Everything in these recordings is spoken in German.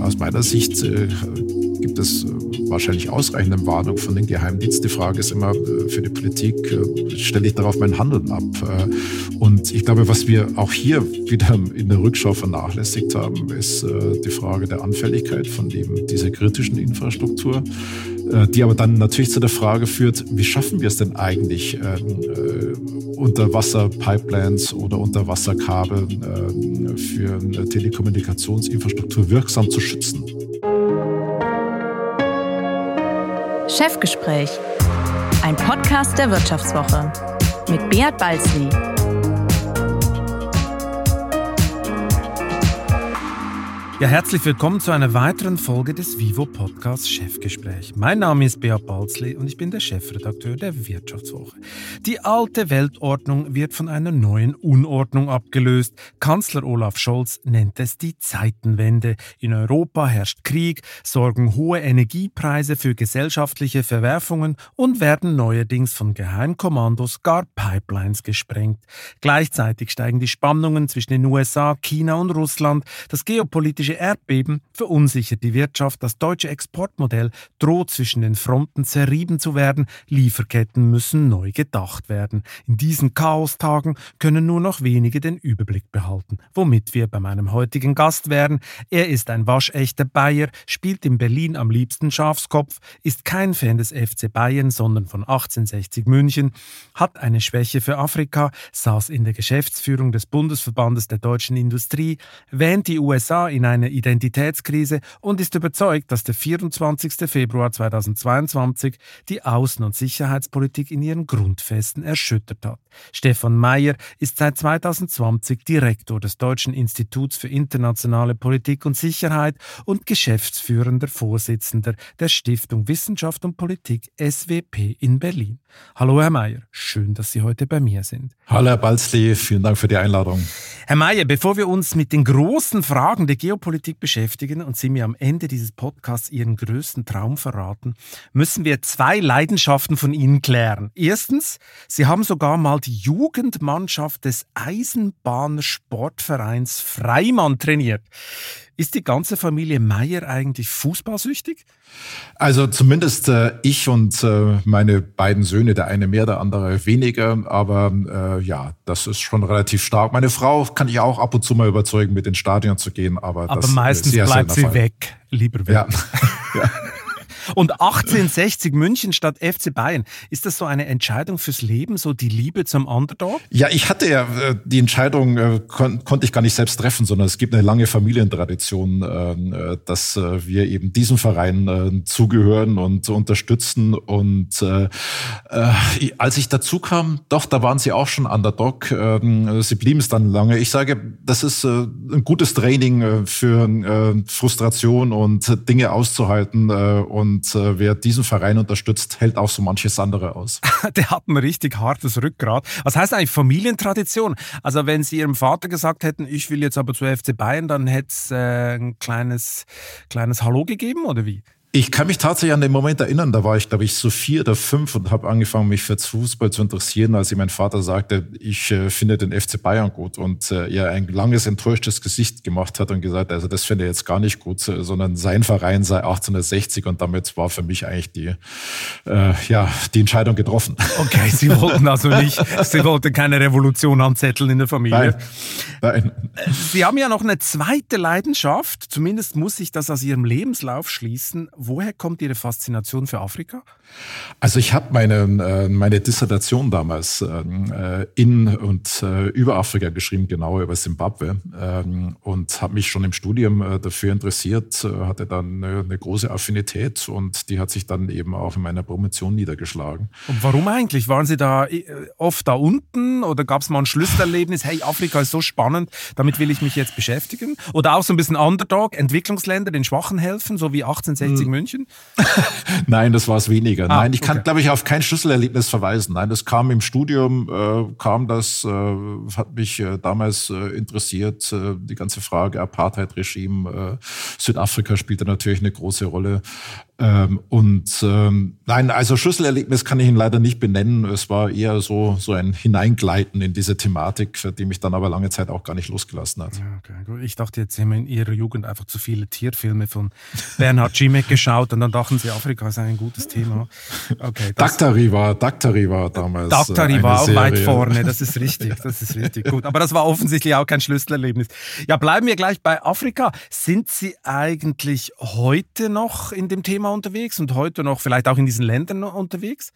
Aus meiner Sicht äh, gibt es äh, wahrscheinlich ausreichende Warnung von den Geheimdiensten. Die Frage ist immer äh, für die Politik, äh, stelle ich darauf mein Handeln ab? Und ich glaube, was wir auch hier wieder in der Rückschau vernachlässigt haben, ist die Frage der Anfälligkeit von dieser kritischen Infrastruktur, die aber dann natürlich zu der Frage führt, wie schaffen wir es denn eigentlich, ähm, Unterwasserpipelines oder Unterwasserkabel für eine Telekommunikationsinfrastruktur wirksam zu schützen? Chefgespräch, ein Podcast der Wirtschaftswoche mit Beat Balzli. Ja, herzlich willkommen zu einer weiteren Folge des Vivo Podcasts Chefgespräch. Mein Name ist Beat Balzli und ich bin der Chefredakteur der Wirtschaftswoche. Die alte Weltordnung wird von einer neuen Unordnung abgelöst. Kanzler Olaf Scholz nennt es die Zeitenwende. In Europa herrscht Krieg, sorgen hohe Energiepreise für gesellschaftliche Verwerfungen und werden neuerdings von Geheimkommandos gar Pipelines gesprengt. Gleichzeitig steigen die Spannungen zwischen den USA, China und Russland. Das geopolitische Russische Erdbeben verunsichert die Wirtschaft. Das deutsche Exportmodell droht zwischen den Fronten zerrieben zu werden. Lieferketten müssen neu gedacht werden. In diesen Chaostagen können nur noch wenige den Überblick behalten. Womit wir bei meinem heutigen Gast wären. Er ist ein waschechter Bayer, spielt in Berlin am liebsten Schafskopf, ist kein Fan des FC Bayern, sondern von 1860 München, hat eine Schwäche für Afrika, saß in der Geschäftsführung des Bundesverbandes der deutschen Industrie, wähnt die USA in eine eine Identitätskrise und ist überzeugt, dass der 24. Februar 2022 die Außen- und Sicherheitspolitik in ihren Grundfesten erschüttert hat. Stefan Mayer ist seit 2020 Direktor des Deutschen Instituts für internationale Politik und Sicherheit und geschäftsführender Vorsitzender der Stiftung Wissenschaft und Politik SWP in Berlin. Hallo Herr Mayer, schön, dass Sie heute bei mir sind. Hallo Herr Balzli, vielen Dank für die Einladung. Herr Mayer, bevor wir uns mit den großen Fragen der Geopolitik Politik beschäftigen und Sie mir am Ende dieses Podcasts Ihren größten Traum verraten, müssen wir zwei Leidenschaften von Ihnen klären. Erstens, Sie haben sogar mal die Jugendmannschaft des Eisenbahnsportvereins Freimann trainiert. Ist die ganze Familie Meier eigentlich fußballsüchtig? Also zumindest äh, ich und äh, meine beiden Söhne, der eine mehr, der andere weniger. Aber äh, ja, das ist schon relativ stark. Meine Frau kann ich auch ab und zu mal überzeugen, mit ins Stadion zu gehen. Aber, aber meistens bleibt sie weg, lieber weg. Ja. ja. Und 1860 München statt FC Bayern. Ist das so eine Entscheidung fürs Leben, so die Liebe zum Underdog? Ja, ich hatte ja äh, die Entscheidung, äh, kon konnte ich gar nicht selbst treffen, sondern es gibt eine lange Familientradition, ähm, äh, dass wir eben diesem Verein zugehören und unterstützen. Und als ich dazu kam, doch, da waren sie auch schon Underdog. Ähm, sie blieben es dann lange. Ich sage, das ist ein gutes Training für Frustration und Dinge auszuhalten und und äh, wer diesen Verein unterstützt, hält auch so manches andere aus. Der hat ein richtig hartes Rückgrat. Was heißt eigentlich Familientradition? Also wenn Sie Ihrem Vater gesagt hätten, ich will jetzt aber zu FC Bayern, dann hätte es äh, ein kleines, kleines Hallo gegeben oder wie? Ich kann mich tatsächlich an den Moment erinnern, da war ich, glaube ich, so vier oder fünf und habe angefangen, mich für Fußball zu interessieren, als ich mein Vater sagte, ich äh, finde den FC Bayern gut und äh, er ein langes, enttäuschtes Gesicht gemacht hat und gesagt, also das finde er jetzt gar nicht gut, sondern sein Verein sei 1860 und damit war für mich eigentlich die, äh, ja, die Entscheidung getroffen. Okay, Sie wollten also nicht, Sie wollten keine Revolution anzetteln in der Familie. Nein. Nein. Sie haben ja noch eine zweite Leidenschaft, zumindest muss ich das aus Ihrem Lebenslauf schließen woher kommt Ihre Faszination für Afrika? Also ich habe meine, äh, meine Dissertation damals äh, in und äh, über Afrika geschrieben, genauer über Simbabwe ähm, und habe mich schon im Studium dafür interessiert, hatte dann eine, eine, große Affinität und die hat sich dann eben auch in meiner Promotion niedergeschlagen. Und warum eigentlich? Waren Sie da oft da unten oder gab es mal ein Schlüsselerlebnis, hey, Afrika ist so spannend, damit will ich mich jetzt beschäftigen? Oder auch so ein bisschen Underdog, Entwicklungsländer, den Schwachen helfen, so wie 1860 gegen München? Nein, das war es weniger. Ah, Nein, ich kann, okay. glaube ich, auf kein Schlüsselerlebnis verweisen. Nein, das kam im Studium, äh, kam das, äh, hat mich äh, damals äh, interessiert. Äh, die ganze Frage Apartheid-Regime. Äh, Südafrika spielte natürlich eine große Rolle. Ähm, und ähm, nein, also Schlüsselerlebnis kann ich ihn leider nicht benennen. Es war eher so, so ein Hineingleiten in diese Thematik, die mich dann aber lange Zeit auch gar nicht losgelassen hat. Okay, gut. Ich dachte, jetzt haben wir in Ihrer Jugend einfach zu viele Tierfilme von Bernhard Schimek geschaut und dann dachten Sie, Afrika ist ein gutes Thema. Okay, Daktari war, Daktari war damals. Daktari äh, war auch Serie. weit vorne, das ist richtig, das ist richtig. Gut, aber das war offensichtlich auch kein Schlüsselerlebnis. Ja, bleiben wir gleich bei Afrika. Sind Sie eigentlich heute noch in dem Thema unterwegs und heute noch vielleicht auch in diesen Ländern unterwegs?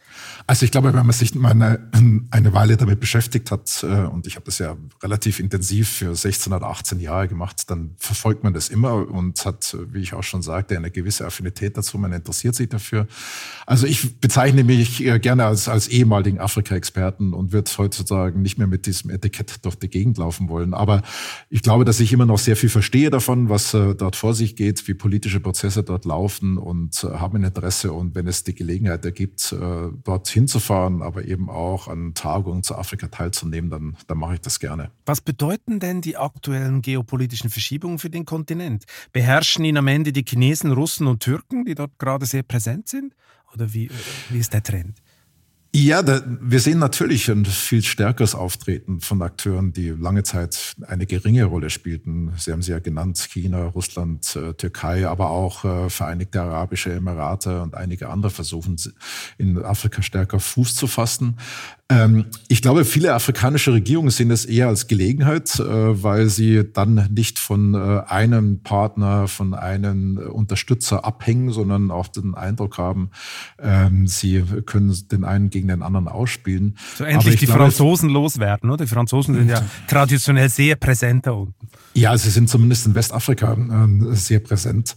Also ich glaube, wenn man sich mal eine, eine Weile damit beschäftigt hat, äh, und ich habe das ja relativ intensiv für 16 oder 18 Jahre gemacht, dann verfolgt man das immer und hat, wie ich auch schon sagte, eine gewisse Affinität dazu, man interessiert sich dafür. Also ich bezeichne mich gerne als, als ehemaligen Afrika-Experten und würde heutzutage nicht mehr mit diesem Etikett durch die Gegend laufen wollen. Aber ich glaube, dass ich immer noch sehr viel verstehe davon, was äh, dort vor sich geht, wie politische Prozesse dort laufen und äh, habe ein Interesse. Und wenn es die Gelegenheit ergibt, äh, dort hinzufahren, aber eben auch an Tagungen zu Afrika teilzunehmen, dann, dann mache ich das gerne. Was bedeuten denn die aktuellen geopolitischen Verschiebungen für den Kontinent? Beherrschen ihn am Ende die Chinesen, Russen und Türken, die dort gerade sehr präsent sind? Oder wie, wie ist der Trend? Ja, da, wir sehen natürlich ein viel stärkeres Auftreten von Akteuren, die lange Zeit eine geringe Rolle spielten. Sie haben sie ja genannt, China, Russland, äh, Türkei, aber auch äh, Vereinigte Arabische Emirate und einige andere versuchen in Afrika stärker Fuß zu fassen. Ähm, ich glaube, viele afrikanische Regierungen sehen es eher als Gelegenheit, äh, weil sie dann nicht von äh, einem Partner, von einem Unterstützer abhängen, sondern auch den Eindruck haben, ähm, sie können den einen gegen den anderen ausspielen. So endlich die glaube, Franzosen loswerden, oder? Die Franzosen sind ja traditionell sehr präsent da unten. Ja, sie sind zumindest in Westafrika äh, sehr präsent.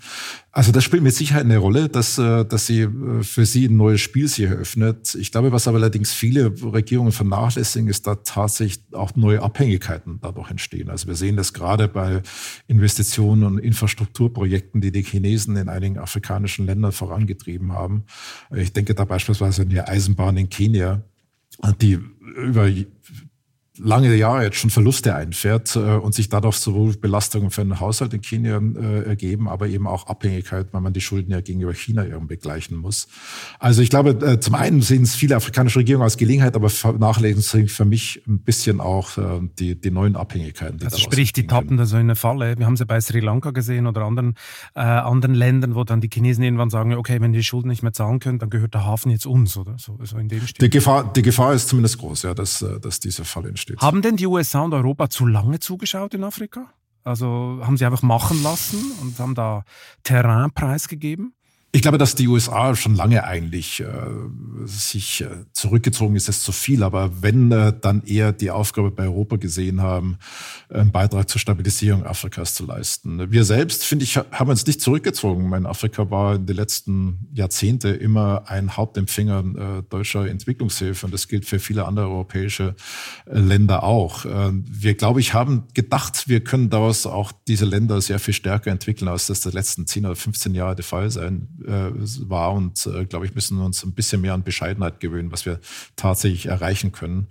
Also das spielt mit Sicherheit eine Rolle, dass, äh, dass sie äh, für sie ein neues Spiel sich eröffnet. Ich glaube, was aber allerdings viele Regierungen vernachlässigen, ist, dass tatsächlich auch neue Abhängigkeiten dadurch entstehen. Also wir sehen das gerade bei Investitionen und Infrastrukturprojekten, die die Chinesen in einigen afrikanischen Ländern vorangetrieben haben. Ich denke da beispielsweise an die Eisenbahn in Kenia, die über lange Jahre jetzt schon Verluste einfährt äh, und sich dadurch sowohl Belastungen für den Haushalt in China äh, ergeben, aber eben auch Abhängigkeit, weil man die Schulden ja gegenüber China irgendwie begleichen muss. Also ich glaube, äh, zum einen sehen es viele afrikanische Regierungen als Gelegenheit, aber vernachlässigen für mich ein bisschen auch die, die neuen Abhängigkeiten. Die also sprich, die tappen da so in eine Falle. Wir haben sie bei Sri Lanka gesehen oder anderen, anderen Ländern, wo dann die Chinesen irgendwann sagen, okay, wenn die Schulden nicht mehr zahlen können, dann gehört der Hafen jetzt uns, oder? So, so in dem Stil. Die Gefahr, die Gefahr ist zumindest groß, ja, dass, dass dieser Fall entsteht steht. Haben denn die USA und Europa zu lange zugeschaut in Afrika? Also haben sie einfach machen lassen und haben da Terrain preisgegeben? Ich glaube, dass die USA schon lange eigentlich äh, sich äh, zurückgezogen ist, ist zu viel. Aber wenn äh, dann eher die Aufgabe bei Europa gesehen haben, einen Beitrag zur Stabilisierung Afrikas zu leisten. Wir selbst, finde ich, haben uns nicht zurückgezogen. Mein Afrika war in den letzten Jahrzehnte immer ein Hauptempfänger äh, deutscher Entwicklungshilfe und das gilt für viele andere europäische äh, Länder auch. Wir, glaube ich, haben gedacht, wir können daraus auch diese Länder sehr viel stärker entwickeln, als das die letzten 10 oder 15 Jahre der Fall sein äh, war. Und äh, glaube ich, müssen uns ein bisschen mehr an Bescheidenheit gewöhnen, was wir tatsächlich erreichen können.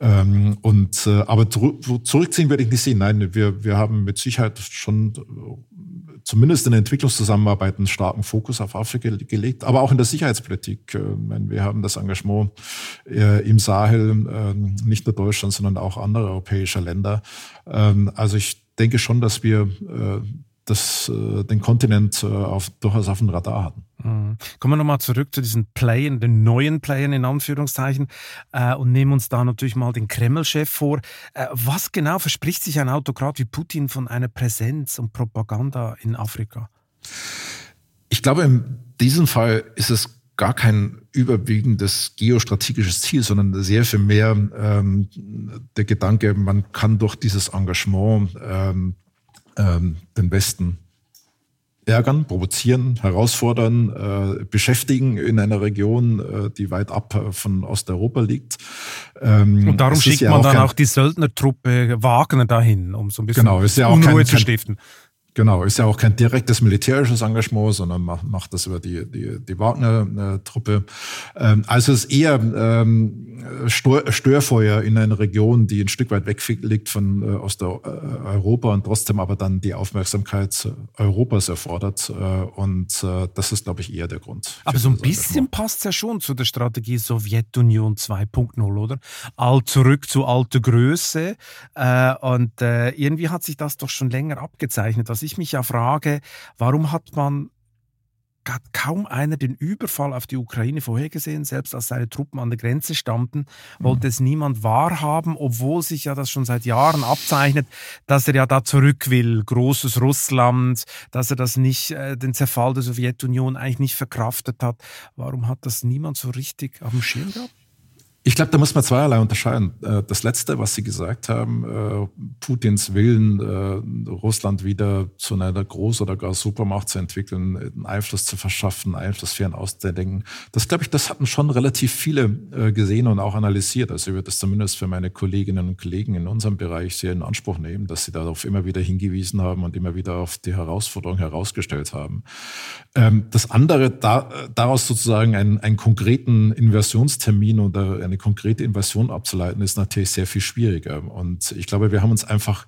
Ähm, und äh, aber zurückziehen werde ich nicht sehen. Nein, wir, wir haben mit Sicherheit schon zumindest in der Entwicklungszusammenarbeit einen starken Fokus auf Afrika gelegt, aber auch in der Sicherheitspolitik. Wir haben das Engagement im Sahel, nicht nur Deutschland, sondern auch andere europäische Länder. Ähm, also ich denke schon, dass wir das, äh, den Kontinent äh, auf, durchaus auf dem Radar hatten. Mhm. Kommen wir nochmal zurück zu diesen Playern, den neuen Playern in Anführungszeichen äh, und nehmen uns da natürlich mal den Kreml-Chef vor. Äh, was genau verspricht sich ein Autokrat wie Putin von einer Präsenz und Propaganda in Afrika? Ich glaube, in diesem Fall ist es gar kein überwiegendes geostrategisches Ziel, sondern sehr viel mehr ähm, der Gedanke, man kann durch dieses Engagement ähm, ähm, den Westen ärgern, provozieren, herausfordern, äh, beschäftigen in einer Region, äh, die weit ab äh, von Osteuropa liegt. Ähm, Und darum schickt ja man auch dann auch die Söldnertruppe Wagner dahin, um so ein bisschen genau, ist ja Unruhe kein, zu stiften. Genau, ist ja auch kein direktes militärisches Engagement, sondern macht, macht das über die, die, die Wagner-Truppe. Ähm, also es ist eher ähm, Störfeuer in einer Region, die ein Stück weit weg liegt von äh, Osteuropa und trotzdem aber dann die Aufmerksamkeit Europas erfordert. Äh, und äh, das ist, glaube ich, eher der Grund. Aber so ein bisschen passt es ja schon zu der Strategie Sowjetunion 2.0, oder? All zurück zu alter Größe. Äh, und äh, irgendwie hat sich das doch schon länger abgezeichnet. Was ich mich ja frage, warum hat man hat kaum einer den Überfall auf die Ukraine vorhergesehen, selbst als seine Truppen an der Grenze standen, wollte es niemand wahrhaben, obwohl sich ja das schon seit Jahren abzeichnet, dass er ja da zurück will, großes Russland, dass er das nicht, äh, den Zerfall der Sowjetunion eigentlich nicht verkraftet hat. Warum hat das niemand so richtig auf dem Schirm gehabt? Ich glaube, da muss man zweierlei unterscheiden. Äh, das Letzte, was Sie gesagt haben, äh, Putins Willen, äh, Russland wieder zu einer Groß- oder gar Supermacht zu entwickeln, Einfluss zu verschaffen, Einflussfähren auszudenken, das glaube ich, das hatten schon relativ viele gesehen und auch analysiert. Also ich würde das zumindest für meine Kolleginnen und Kollegen in unserem Bereich sehr in Anspruch nehmen, dass sie darauf immer wieder hingewiesen haben und immer wieder auf die Herausforderung herausgestellt haben. Ähm, das andere, daraus sozusagen einen, einen konkreten Inversionstermin oder eine konkrete Invasion abzuleiten, ist natürlich sehr viel schwieriger. Und ich glaube, wir haben uns einfach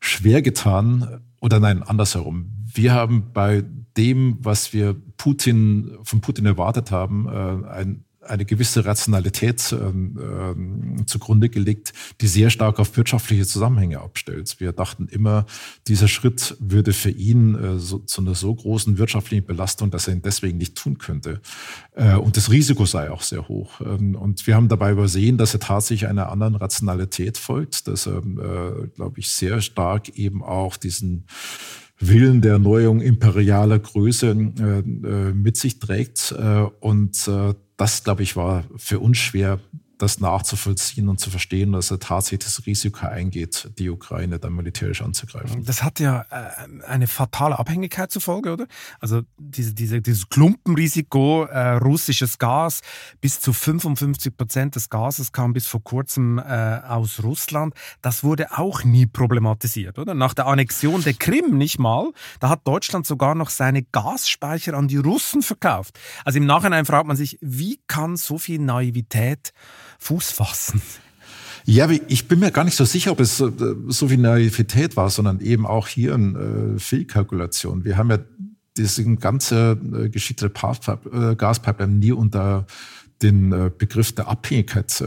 schwer getan, oder nein, andersherum. Wir haben bei dem, was wir Putin, von Putin erwartet haben, äh, ein eine gewisse Rationalität ähm, ähm, zugrunde gelegt, die sehr stark auf wirtschaftliche Zusammenhänge abstellt. Wir dachten immer, dieser Schritt würde für ihn äh, so, zu einer so großen wirtschaftlichen Belastung, dass er ihn deswegen nicht tun könnte. Äh, und das Risiko sei auch sehr hoch. Ähm, und wir haben dabei übersehen, dass er tatsächlich einer anderen Rationalität folgt, dass er, äh, glaube ich, sehr stark eben auch diesen Willen der Erneuerung imperialer Größe äh, äh, mit sich trägt. Äh, und äh, das, glaube ich, war für uns schwer das nachzuvollziehen und zu verstehen, dass er tatsächlich das Risiko eingeht, die Ukraine dann militärisch anzugreifen. Das hat ja äh, eine fatale Abhängigkeit zur Folge, oder? Also diese, diese, dieses Klumpenrisiko, äh, russisches Gas, bis zu 55 Prozent des Gases kam bis vor kurzem äh, aus Russland. Das wurde auch nie problematisiert, oder? Nach der Annexion der Krim nicht mal, da hat Deutschland sogar noch seine Gasspeicher an die Russen verkauft. Also im Nachhinein fragt man sich, wie kann so viel Naivität Fuß fassen. Ja, ich bin mir gar nicht so sicher, ob es so viel Naivität war, sondern eben auch hier eine äh, Fehlkalkulation. Wir haben ja diese ganze äh, Geschichte der äh, Gaspipeline nie unter den Begriff der Abhängigkeit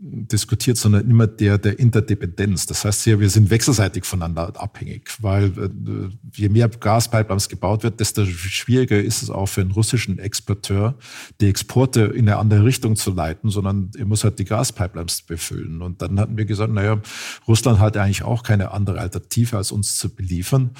diskutiert, sondern immer der der Interdependenz. Das heißt ja, wir sind wechselseitig voneinander abhängig, weil äh, je mehr Gaspipelines gebaut wird, desto schwieriger ist es auch für einen russischen Exporteur, die Exporte in eine andere Richtung zu leiten, sondern er muss halt die Gaspipelines befüllen. Und dann hatten wir gesagt, naja, Russland hat eigentlich auch keine andere Alternative, als uns zu beliefern,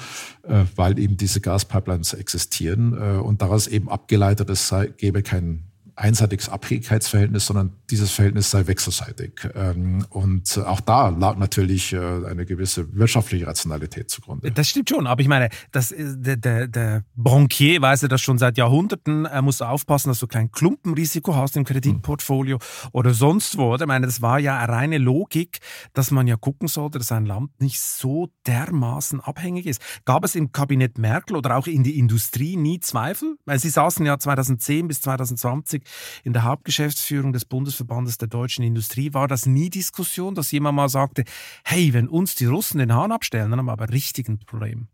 äh, weil eben diese Gaspipelines existieren. Äh, und daraus eben abgeleitet, es gäbe keinen einseitiges Abhängigkeitsverhältnis, sondern dieses Verhältnis sei wechselseitig. Ähm, und auch da lag natürlich äh, eine gewisse wirtschaftliche Rationalität zugrunde. Das stimmt schon, aber ich meine, das, der, der, der Bankier weiß ja das schon seit Jahrhunderten. Er muss aufpassen, dass du kein Klumpenrisiko hast im Kreditportfolio hm. oder sonst wo. Ich meine, das war ja eine reine Logik, dass man ja gucken sollte, dass ein Land nicht so dermaßen abhängig ist. Gab es im Kabinett Merkel oder auch in der Industrie nie Zweifel? Weil Sie saßen ja 2010 bis 2020 in der Hauptgeschäftsführung des Bundesverbandes der deutschen Industrie war das nie Diskussion, dass jemand mal sagte, hey, wenn uns die Russen den Hahn abstellen, dann haben wir aber richtig ein Problem.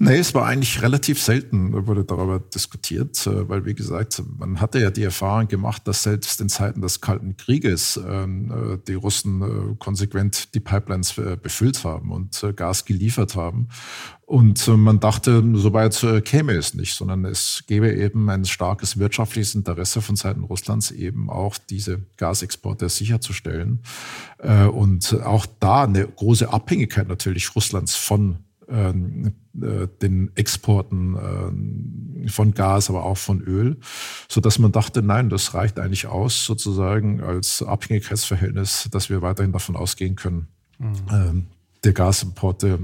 Nee, es war eigentlich relativ selten, wurde darüber diskutiert, äh, weil, wie gesagt, man hatte ja die Erfahrung gemacht, dass selbst in Zeiten des Kalten Krieges ähm, äh, die Russen äh, konsequent die Pipelines befüllt haben und Gas geliefert haben. Und man dachte, soweit käme es nicht, sondern es gäbe eben ein starkes wirtschaftliches Interesse von Seiten Russlands, eben auch diese Gasexporte sicherzustellen. Und auch da eine große Abhängigkeit natürlich Russlands von den Exporten äh, von Gas, aber auch von Öl, so dass man dachte, nein, das reicht eigentlich aus, sozusagen als Abhängigkeitsverhältnis, dass wir weiterhin davon ausgehen können, mhm. äh, der Gasimporte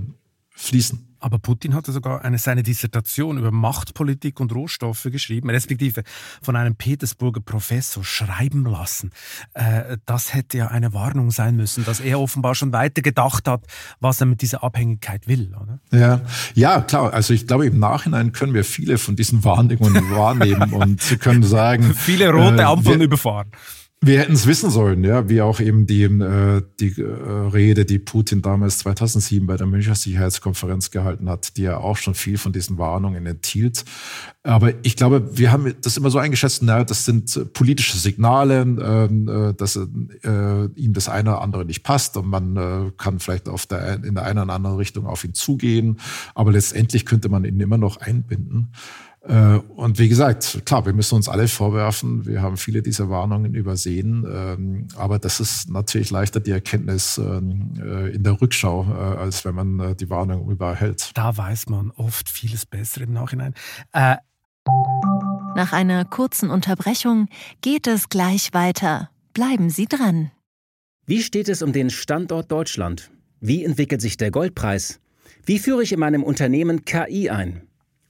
fließen. Aber Putin hatte sogar eine, seine Dissertation über Machtpolitik und Rohstoffe geschrieben, respektive von einem Petersburger Professor schreiben lassen. Äh, das hätte ja eine Warnung sein müssen, dass er offenbar schon weiter gedacht hat, was er mit dieser Abhängigkeit will, oder? Ja, ja, klar. Also ich glaube, im Nachhinein können wir viele von diesen Warnungen wahrnehmen und können sagen. viele rote äh, Ampeln äh, überfahren. Wir hätten es wissen sollen, ja, wie auch eben die, äh, die äh, Rede, die Putin damals 2007 bei der Münchner Sicherheitskonferenz gehalten hat, die ja auch schon viel von diesen Warnungen enthielt. Aber ich glaube, wir haben das immer so eingeschätzt, na, das sind politische Signale, ähm, äh, dass äh, ihm das eine oder andere nicht passt und man äh, kann vielleicht auf der, in der einen oder anderen Richtung auf ihn zugehen, aber letztendlich könnte man ihn immer noch einbinden. Äh, und wie gesagt, klar, wir müssen uns alle vorwerfen, wir haben viele dieser Warnungen übersehen, ähm, aber das ist natürlich leichter die Erkenntnis ähm, äh, in der Rückschau, äh, als wenn man die Warnung überhält. Da weiß man oft vieles besser im Nachhinein. Äh Nach einer kurzen Unterbrechung geht es gleich weiter. Bleiben Sie dran. Wie steht es um den Standort Deutschland? Wie entwickelt sich der Goldpreis? Wie führe ich in meinem Unternehmen KI ein?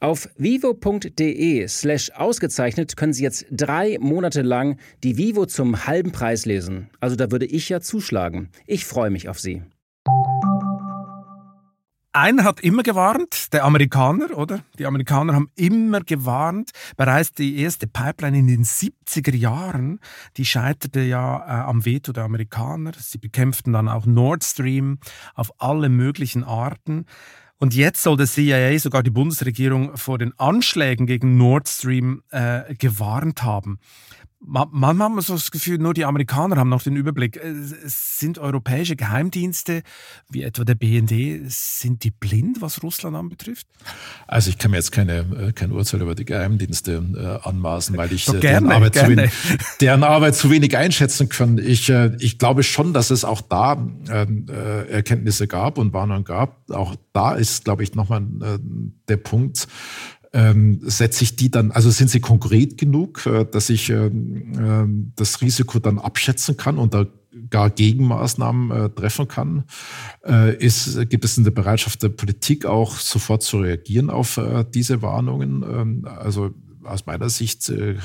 Auf vivo.de slash ausgezeichnet können Sie jetzt drei Monate lang die Vivo zum halben Preis lesen. Also da würde ich ja zuschlagen. Ich freue mich auf Sie. Einer hat immer gewarnt, der Amerikaner, oder? Die Amerikaner haben immer gewarnt. Bereits die erste Pipeline in den 70er Jahren, die scheiterte ja äh, am Veto der Amerikaner. Sie bekämpften dann auch Nord Stream auf alle möglichen Arten. Und jetzt soll der CIA sogar die Bundesregierung vor den Anschlägen gegen Nord Stream äh, gewarnt haben. Manchmal hat man so das Gefühl, nur die Amerikaner haben noch den Überblick. Äh, es sind europäische Geheimdienste, wie etwa der BND, sind die blind, was Russland anbetrifft? Also ich kann mir jetzt keine, äh, kein Urteil über die Geheimdienste äh, anmaßen, weil ich Doch deren, gerne, Arbeit gerne. Zu wenig, deren Arbeit zu wenig einschätzen kann. Ich, ich glaube schon, dass es auch da ähm, Erkenntnisse gab und Warnungen gab. Auch da ist, glaube ich, nochmal der Punkt, ähm, setze ich die dann, also sind sie konkret genug, äh, dass ich äh, das Risiko dann abschätzen kann und da gar Gegenmaßnahmen äh, treffen kann? Äh, ist, gibt es eine Bereitschaft der Politik auch sofort zu reagieren auf äh, diese Warnungen? Ähm, also aus meiner Sicht äh,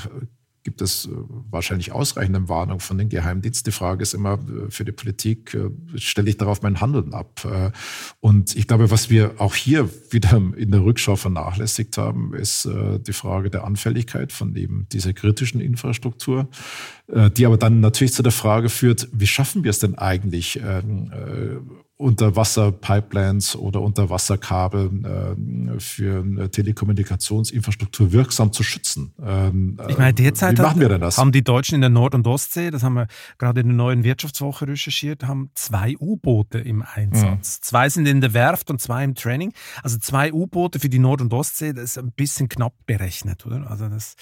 gibt es äh, wahrscheinlich ausreichende Warnung von den Geheimdiensten. Die Frage ist immer äh, für die Politik, äh, stelle ich darauf mein Handeln ab? Und ich glaube, was wir auch hier wieder in der Rückschau vernachlässigt haben, ist die Frage der Anfälligkeit von eben dieser kritischen Infrastruktur, die aber dann natürlich zu der Frage führt, wie schaffen wir es denn eigentlich, ähm, Unterwasserpipelines oder Unterwasserkabel äh, für Telekommunikationsinfrastruktur wirksam zu schützen. Ähm, ich meine, derzeit wie machen wir denn das? haben die Deutschen in der Nord- und Ostsee, das haben wir gerade in der neuen Wirtschaftswoche recherchiert, haben zwei U-Boote im Einsatz. Mhm. Zwei sind in der Werft und zwei im Training. Also zwei U-Boote für die Nord- und Ostsee, das ist ein bisschen knapp berechnet, oder? Also das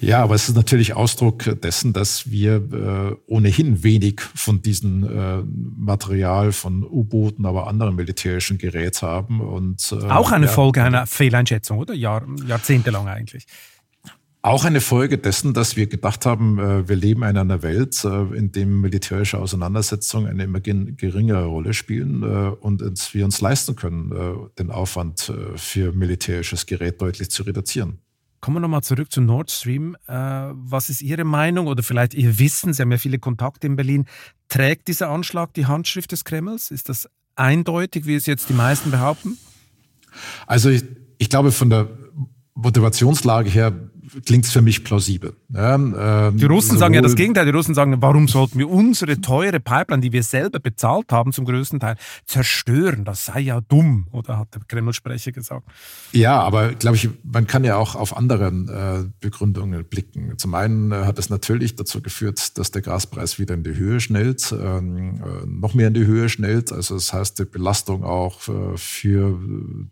ja, aber es ist natürlich Ausdruck dessen, dass wir äh, ohnehin wenig von diesem äh, Material von U-Booten, aber anderen militärischen Gerät haben. Und, äh, auch eine ja, Folge einer Fehleinschätzung, oder? Jahr, jahrzehntelang eigentlich. Auch eine Folge dessen, dass wir gedacht haben, äh, wir leben in einer Welt, äh, in dem militärische Auseinandersetzungen eine immer geringere Rolle spielen äh, und wir uns leisten können, den Aufwand für militärisches Gerät deutlich zu reduzieren. Kommen wir nochmal zurück zu Nord Stream. was ist Ihre Meinung oder vielleicht Ihr Wissen? Sie haben ja viele Kontakte in Berlin. Trägt dieser Anschlag die Handschrift des Kremls? Ist das eindeutig, wie es jetzt die meisten behaupten? Also ich, ich glaube, von der Motivationslage her klingt es für mich plausibel. Ja, ähm, die Russen sagen ja das Gegenteil. Die Russen sagen, warum sollten wir unsere teure Pipeline, die wir selber bezahlt haben, zum größten Teil zerstören? Das sei ja dumm, oder hat der Kreml-Sprecher gesagt. Ja, aber glaube ich, man kann ja auch auf andere äh, Begründungen blicken. Zum einen äh, hat es natürlich dazu geführt, dass der Gaspreis wieder in die Höhe schnellt, ähm, äh, noch mehr in die Höhe schnellt. Also das heißt, die Belastung auch äh, für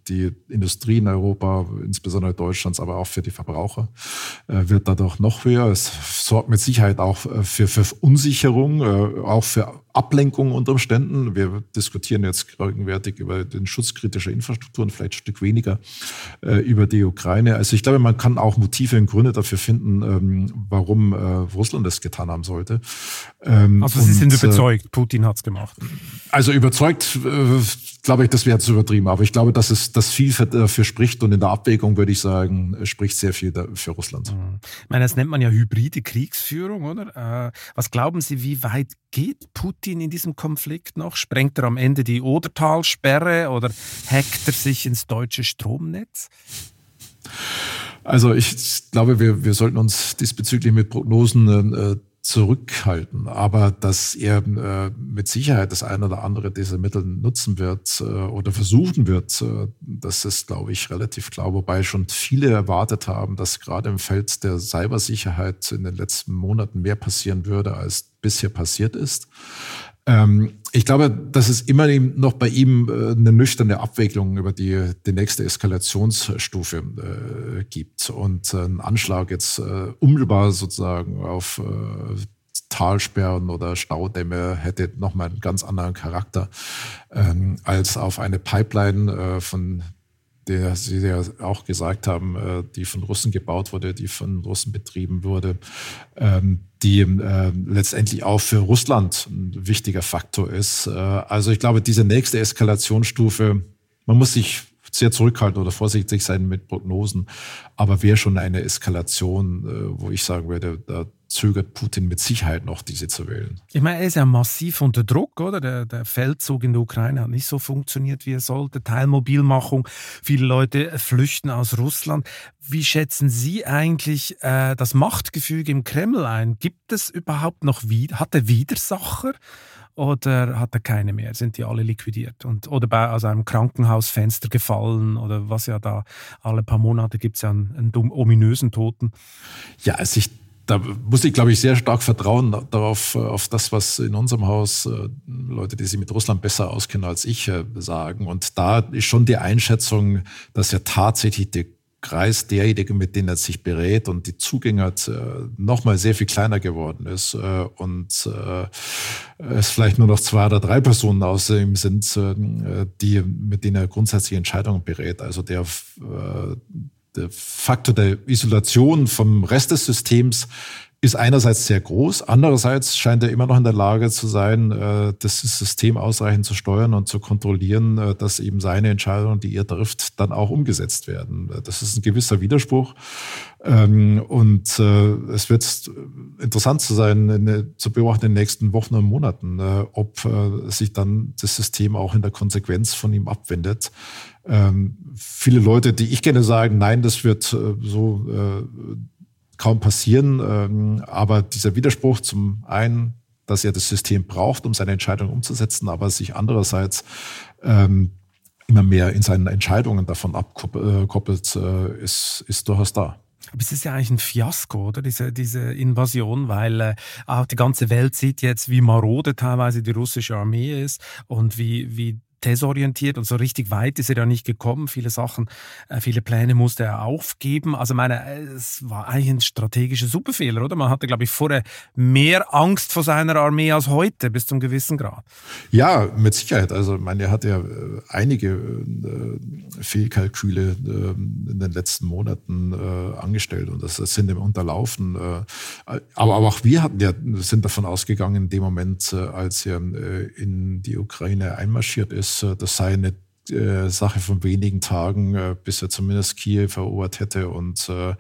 die Industrie in Europa, insbesondere Deutschlands, aber auch für die Verbraucher, wird dadurch noch höher. Es sorgt mit Sicherheit auch äh, für, für Unsicherung, auch für Ablenkung unter Umständen. Wir diskutieren jetzt gegenwärtig über den Schutz kritischer Infrastrukturen, vielleicht ein Stück weniger äh, über die Ukraine. Also ich glaube, man kann auch Motive und Gründe dafür finden, ähm, warum äh, Russland das getan haben sollte. Ähm, also Sie und, sind überzeugt, Putin hat es gemacht. Also überzeugt, äh, glaube ich, das wäre zu übertrieben. Aber ich glaube, dass es das viel dafür spricht und in der Abwägung würde ich sagen, spricht sehr viel für Russland. Mhm. Ich meine, das nennt man ja hybride Kriegsführung, oder? Äh, was glauben Sie, wie weit geht Putin in diesem Konflikt noch? Sprengt er am Ende die Odertalsperre oder hackt er sich ins deutsche Stromnetz? Also ich glaube, wir, wir sollten uns diesbezüglich mit Prognosen äh, zurückhalten. Aber dass er äh, mit Sicherheit das eine oder andere dieser Mittel nutzen wird äh, oder versuchen wird, äh, das ist, glaube ich, relativ klar. Wobei schon viele erwartet haben, dass gerade im Feld der Cybersicherheit in den letzten Monaten mehr passieren würde, als bisher passiert ist. Ähm, ich glaube, dass es immer noch bei ihm äh, eine nüchterne Abwicklung über die, die nächste Eskalationsstufe äh, gibt. Und äh, ein Anschlag jetzt äh, unmittelbar sozusagen auf äh, Talsperren oder Staudämme hätte nochmal einen ganz anderen Charakter ähm, als auf eine Pipeline äh, von der Sie ja auch gesagt haben, äh, die von Russen gebaut wurde, die von Russen betrieben wurde, ähm, die äh, letztendlich auch für Russland ein wichtiger Faktor ist. Äh, also ich glaube, diese nächste Eskalationsstufe, man muss sich sehr zurückhalten oder vorsichtig sein mit Prognosen, aber wäre schon eine Eskalation, wo ich sagen würde, da zögert Putin mit Sicherheit noch, diese zu wählen. Ich meine, er ist ja massiv unter Druck, oder? Der, der Feldzug in der Ukraine hat nicht so funktioniert, wie er sollte. Teilmobilmachung, viele Leute flüchten aus Russland. Wie schätzen Sie eigentlich äh, das Machtgefüge im Kreml ein? Gibt es überhaupt noch, hat er Widersacher? oder hat er keine mehr? Sind die alle liquidiert? Und, oder bei aus einem Krankenhausfenster gefallen oder was ja da alle paar Monate gibt es ja einen, einen ominösen Toten? Ja, also ich da muss ich, glaube ich, sehr stark vertrauen darauf, äh, auf das, was in unserem Haus äh, Leute, die sich mit Russland besser auskennen als ich, äh, sagen. Und da ist schon die Einschätzung, dass ja tatsächlich der Kreis derjenigen, mit denen er sich berät und die Zugänge hat, nochmal sehr viel kleiner geworden ist und es vielleicht nur noch zwei oder drei Personen außer ihm sind, die, mit denen er grundsätzlich Entscheidungen berät. Also der der Faktor der Isolation vom Rest des Systems ist einerseits sehr groß, andererseits scheint er immer noch in der Lage zu sein, äh, das System ausreichend zu steuern und zu kontrollieren, äh, dass eben seine Entscheidungen, die er trifft, dann auch umgesetzt werden. Das ist ein gewisser Widerspruch. Ähm, und äh, es wird interessant zu sein, zu beobachten in den nächsten Wochen und Monaten, ob sich dann das System auch in der Konsequenz von ihm abwendet. Ähm, viele Leute, die ich kenne, sagen, nein, das wird so kaum passieren. Ähm, aber dieser Widerspruch zum einen, dass er das System braucht, um seine Entscheidung umzusetzen, aber sich andererseits ähm, immer mehr in seinen Entscheidungen davon abkoppelt, äh, ist, ist durchaus da. Aber es ist ja eigentlich ein Fiasko, oder? Diese, diese Invasion, weil äh, auch die ganze Welt sieht jetzt, wie marode teilweise die russische Armee ist und wie, wie desorientiert und so richtig weit ist er ja nicht gekommen. Viele Sachen, äh, viele Pläne musste er aufgeben. Also meine, es war eigentlich ein strategischer Superfehler, oder? Man hatte, glaube ich, vorher mehr Angst vor seiner Armee als heute, bis zum gewissen Grad. Ja, mit Sicherheit. Also, meine, er hat ja äh, einige äh, Fehlkalküle in den letzten Monaten angestellt und das, sind ihm unterlaufen. aber, aber auch wir hatten ja, sind davon ausgegangen, in dem Moment, als er in die Ukraine einmarschiert ist, das, äh, sei eine äh, Sache von wenigen Tagen, äh, bis er zumindest Kiew erobert hätte. Und äh,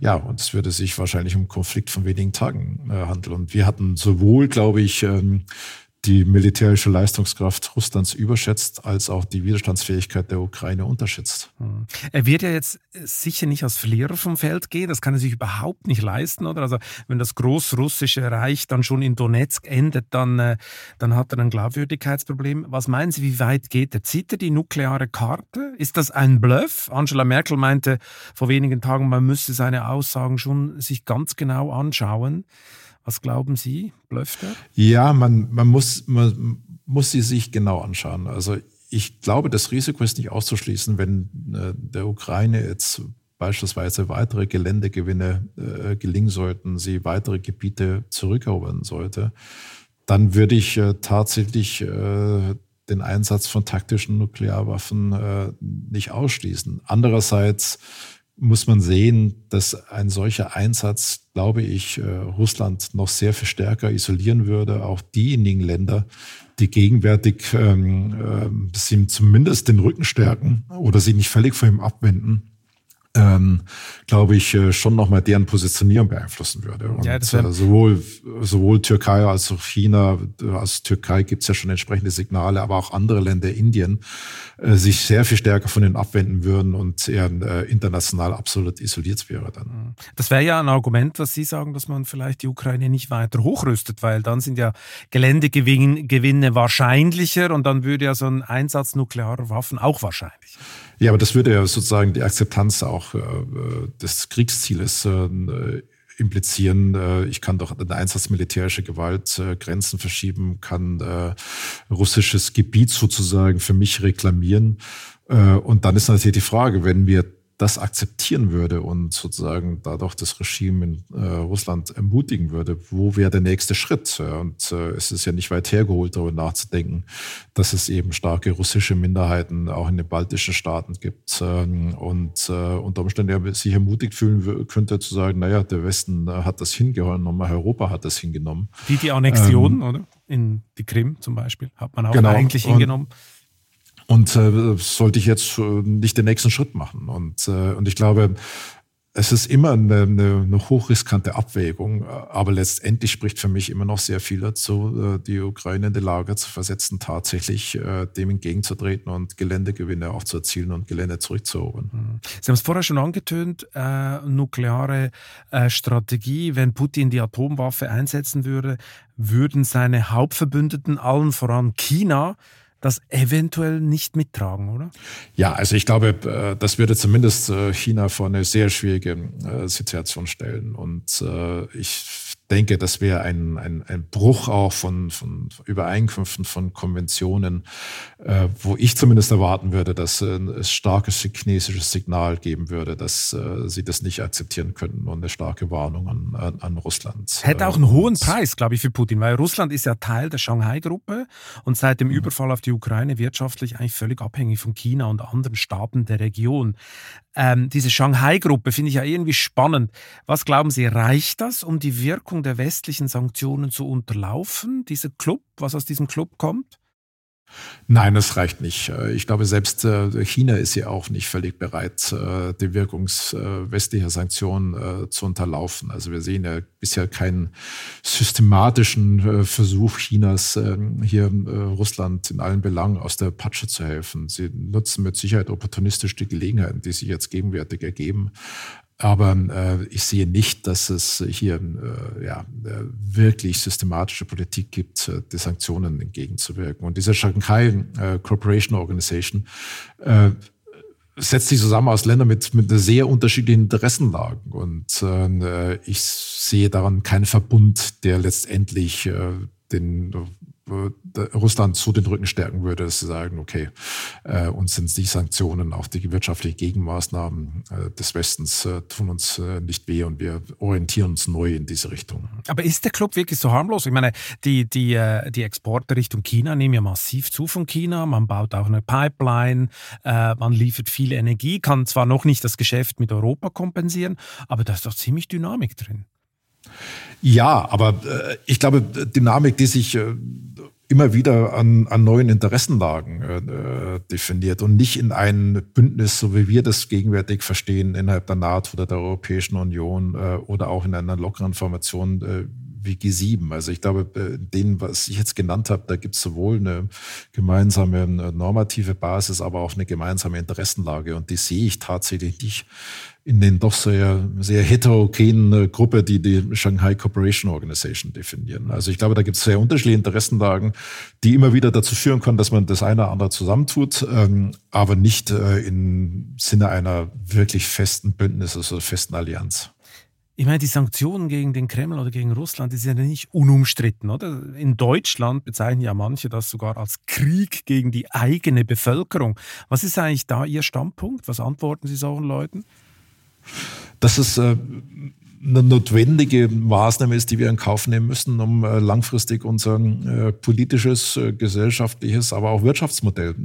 ja, und es würde sich wahrscheinlich um einen Konflikt von wenigen Tagen handeln. Und wir hatten sowohl, glaube ich, ähm, die militärische Leistungskraft Russlands überschätzt, als auch die Widerstandsfähigkeit der Ukraine unterschätzt. Hm. Er wird ja jetzt sicher nicht als Verlierer vom Feld gehen, das kann er sich überhaupt nicht leisten, oder? Also wenn das großrussische Reich dann schon in Donetsk endet, dann, äh, dann hat er ein Glaubwürdigkeitsproblem. Was meinen Sie, wie weit geht er? Zieht er die nukleare Karte? Ist das ein Bluff? Angela Merkel meinte vor wenigen Tagen, man müsse seine Aussagen schon sich ganz genau anschauen. Was glauben Sie? Blöfft er? Ja, man, man, muss, man muss sie sich genau anschauen. Also ich glaube, das Risiko ist nicht auszuschließen, wenn äh, der Ukraine jetzt beispielsweise weitere Geländegewinne äh, gelingen sollten, sie weitere Gebiete zurückerobern sollte, dann würde ich äh, tatsächlich äh, den Einsatz von taktischen Nuklearwaffen äh, nicht ausschließen. Andererseits muss man sehen, dass ein solcher Einsatz, glaube ich, äh, Russland noch sehr viel stärker isolieren würde. Auch diejenigen Länder, die gegenwärtig ähm, äh, zumindest den Rücken stärken oder sie nicht völlig von ihm abwenden, ähm, glaube ich, äh, schon nochmal deren Positionierung beeinflussen würde. Und ja, sowohl, sowohl Türkei als auch China, aus Türkei gibt es ja schon entsprechende Signale, aber auch andere Länder, Indien, äh, sich sehr viel stärker von ihnen abwenden würden und eher äh, international absolut isoliert wäre dann. Mhm. Das wäre ja ein Argument, was Sie sagen, dass man vielleicht die Ukraine nicht weiter hochrüstet, weil dann sind ja Geländegewinne wahrscheinlicher und dann würde ja so ein Einsatz nuklearer Waffen auch wahrscheinlich. Ja, aber das würde ja sozusagen die Akzeptanz auch äh, des Kriegszieles äh, implizieren, äh, ich kann doch den Einsatz militärischer Gewalt äh, Grenzen verschieben, kann äh, russisches Gebiet sozusagen für mich reklamieren. Äh, und dann ist natürlich die Frage, wenn wir das akzeptieren würde und sozusagen dadurch das Regime in äh, Russland ermutigen würde, wo wäre der nächste Schritt? Und äh, es ist ja nicht weit hergeholt, darüber nachzudenken, dass es eben starke russische Minderheiten auch in den baltischen Staaten gibt ähm, und äh, unter Umständen sich ermutigt fühlen könnte zu sagen, naja, der Westen äh, hat das hingenommen, Europa hat das hingenommen. Wie die Annexion, ähm, oder? In die Krim zum Beispiel, hat man auch genau, eigentlich hingenommen. Und, und äh, sollte ich jetzt äh, nicht den nächsten Schritt machen? Und, äh, und ich glaube, es ist immer eine, eine, eine hochriskante Abwägung, aber letztendlich spricht für mich immer noch sehr viel dazu, äh, die Ukraine in die Lage zu versetzen, tatsächlich äh, dem entgegenzutreten und Geländegewinne auch zu erzielen und Gelände zurückzuholen. Mhm. Sie haben es vorher schon angetönt, äh, nukleare äh, Strategie, wenn Putin die Atomwaffe einsetzen würde, würden seine Hauptverbündeten, allen voran China, das eventuell nicht mittragen, oder? Ja, also ich glaube, äh, das würde zumindest äh, China vor eine sehr schwierige äh, Situation stellen. Und ich denke, das wäre ein, ein, ein Bruch auch von, von Übereinkünften, von Konventionen, äh, wo ich zumindest erwarten würde, dass äh, es starkes chinesisches Signal geben würde, dass äh, sie das nicht akzeptieren könnten und eine starke Warnung an, an, an Russland. Hätte auch einen hohen Preis, glaube ich, für Putin, weil Russland ist ja Teil der Shanghai-Gruppe und seit dem mhm. Überfall auf die Ukraine wirtschaftlich eigentlich völlig abhängig von China und anderen Staaten der Region. Ähm, diese Shanghai-Gruppe finde ich ja irgendwie spannend. Was glauben Sie, reicht das, um die Wirkung der westlichen Sanktionen zu unterlaufen, dieser Club, was aus diesem Club kommt? Nein, das reicht nicht. Äh, ich glaube, selbst äh, China ist ja auch nicht völlig bereit, äh, die Wirkung westlicher Sanktionen zu unterlaufen. Also wir sehen ja bisher keinen systematischen Versuch Chinas, ähm, hier Russland in allen Belangen aus der Patsche zu helfen. Sie nutzen mit Sicherheit opportunistisch die Gelegenheiten, die sich jetzt gegenwärtig ergeben. Aber äh, ich sehe nicht, dass es hier äh, ja, äh, wirklich systematische Politik gibt, äh, die Sanktionen entgegenzuwirken. Und diese Shanghai äh, Cooperation Organization äh, setzt sich zusammen aus Ländern mit, mit sehr unterschiedlichen Interessenlagen. Und äh, ich sehe daran keinen Verbund, der letztendlich äh, den Russland zu den Rücken stärken würde, dass sie sagen, okay, äh, uns sind die Sanktionen, auch die wirtschaftlichen Gegenmaßnahmen äh, des Westens äh, tun uns äh, nicht weh und wir orientieren uns neu in diese Richtung. Aber ist der Club wirklich so harmlos? Ich meine, die, die, äh, die Exporte Richtung China nehmen ja massiv zu von China. Man baut auch eine Pipeline, äh, man liefert viel Energie, kann zwar noch nicht das Geschäft mit Europa kompensieren, aber da ist doch ziemlich Dynamik drin. Ja, aber äh, ich glaube, Dynamik, die sich äh, immer wieder an, an neuen Interessenlagen äh, definiert und nicht in ein Bündnis, so wie wir das gegenwärtig verstehen, innerhalb der NATO oder der Europäischen Union äh, oder auch in einer lockeren Formation, äh, wie G7. Also ich glaube, denen, was ich jetzt genannt habe, da gibt es sowohl eine gemeinsame normative Basis, aber auch eine gemeinsame Interessenlage. Und die sehe ich tatsächlich nicht in den doch sehr, sehr heterogenen äh, Gruppe, die die Shanghai Cooperation Organization definieren. Also ich glaube, da gibt es sehr unterschiedliche Interessenlagen, die immer wieder dazu führen können, dass man das eine oder andere zusammentut, ähm, aber nicht äh, im Sinne einer wirklich festen Bündnisses oder festen Allianz. Ich meine, die Sanktionen gegen den Kreml oder gegen Russland, die sind ja nicht unumstritten, oder? In Deutschland bezeichnen ja manche das sogar als Krieg gegen die eigene Bevölkerung. Was ist eigentlich da Ihr Standpunkt? Was antworten Sie solchen Leuten? Dass es äh, eine notwendige Maßnahme ist, die wir in Kauf nehmen müssen, um äh, langfristig unser äh, politisches, gesellschaftliches, aber auch Wirtschaftsmodell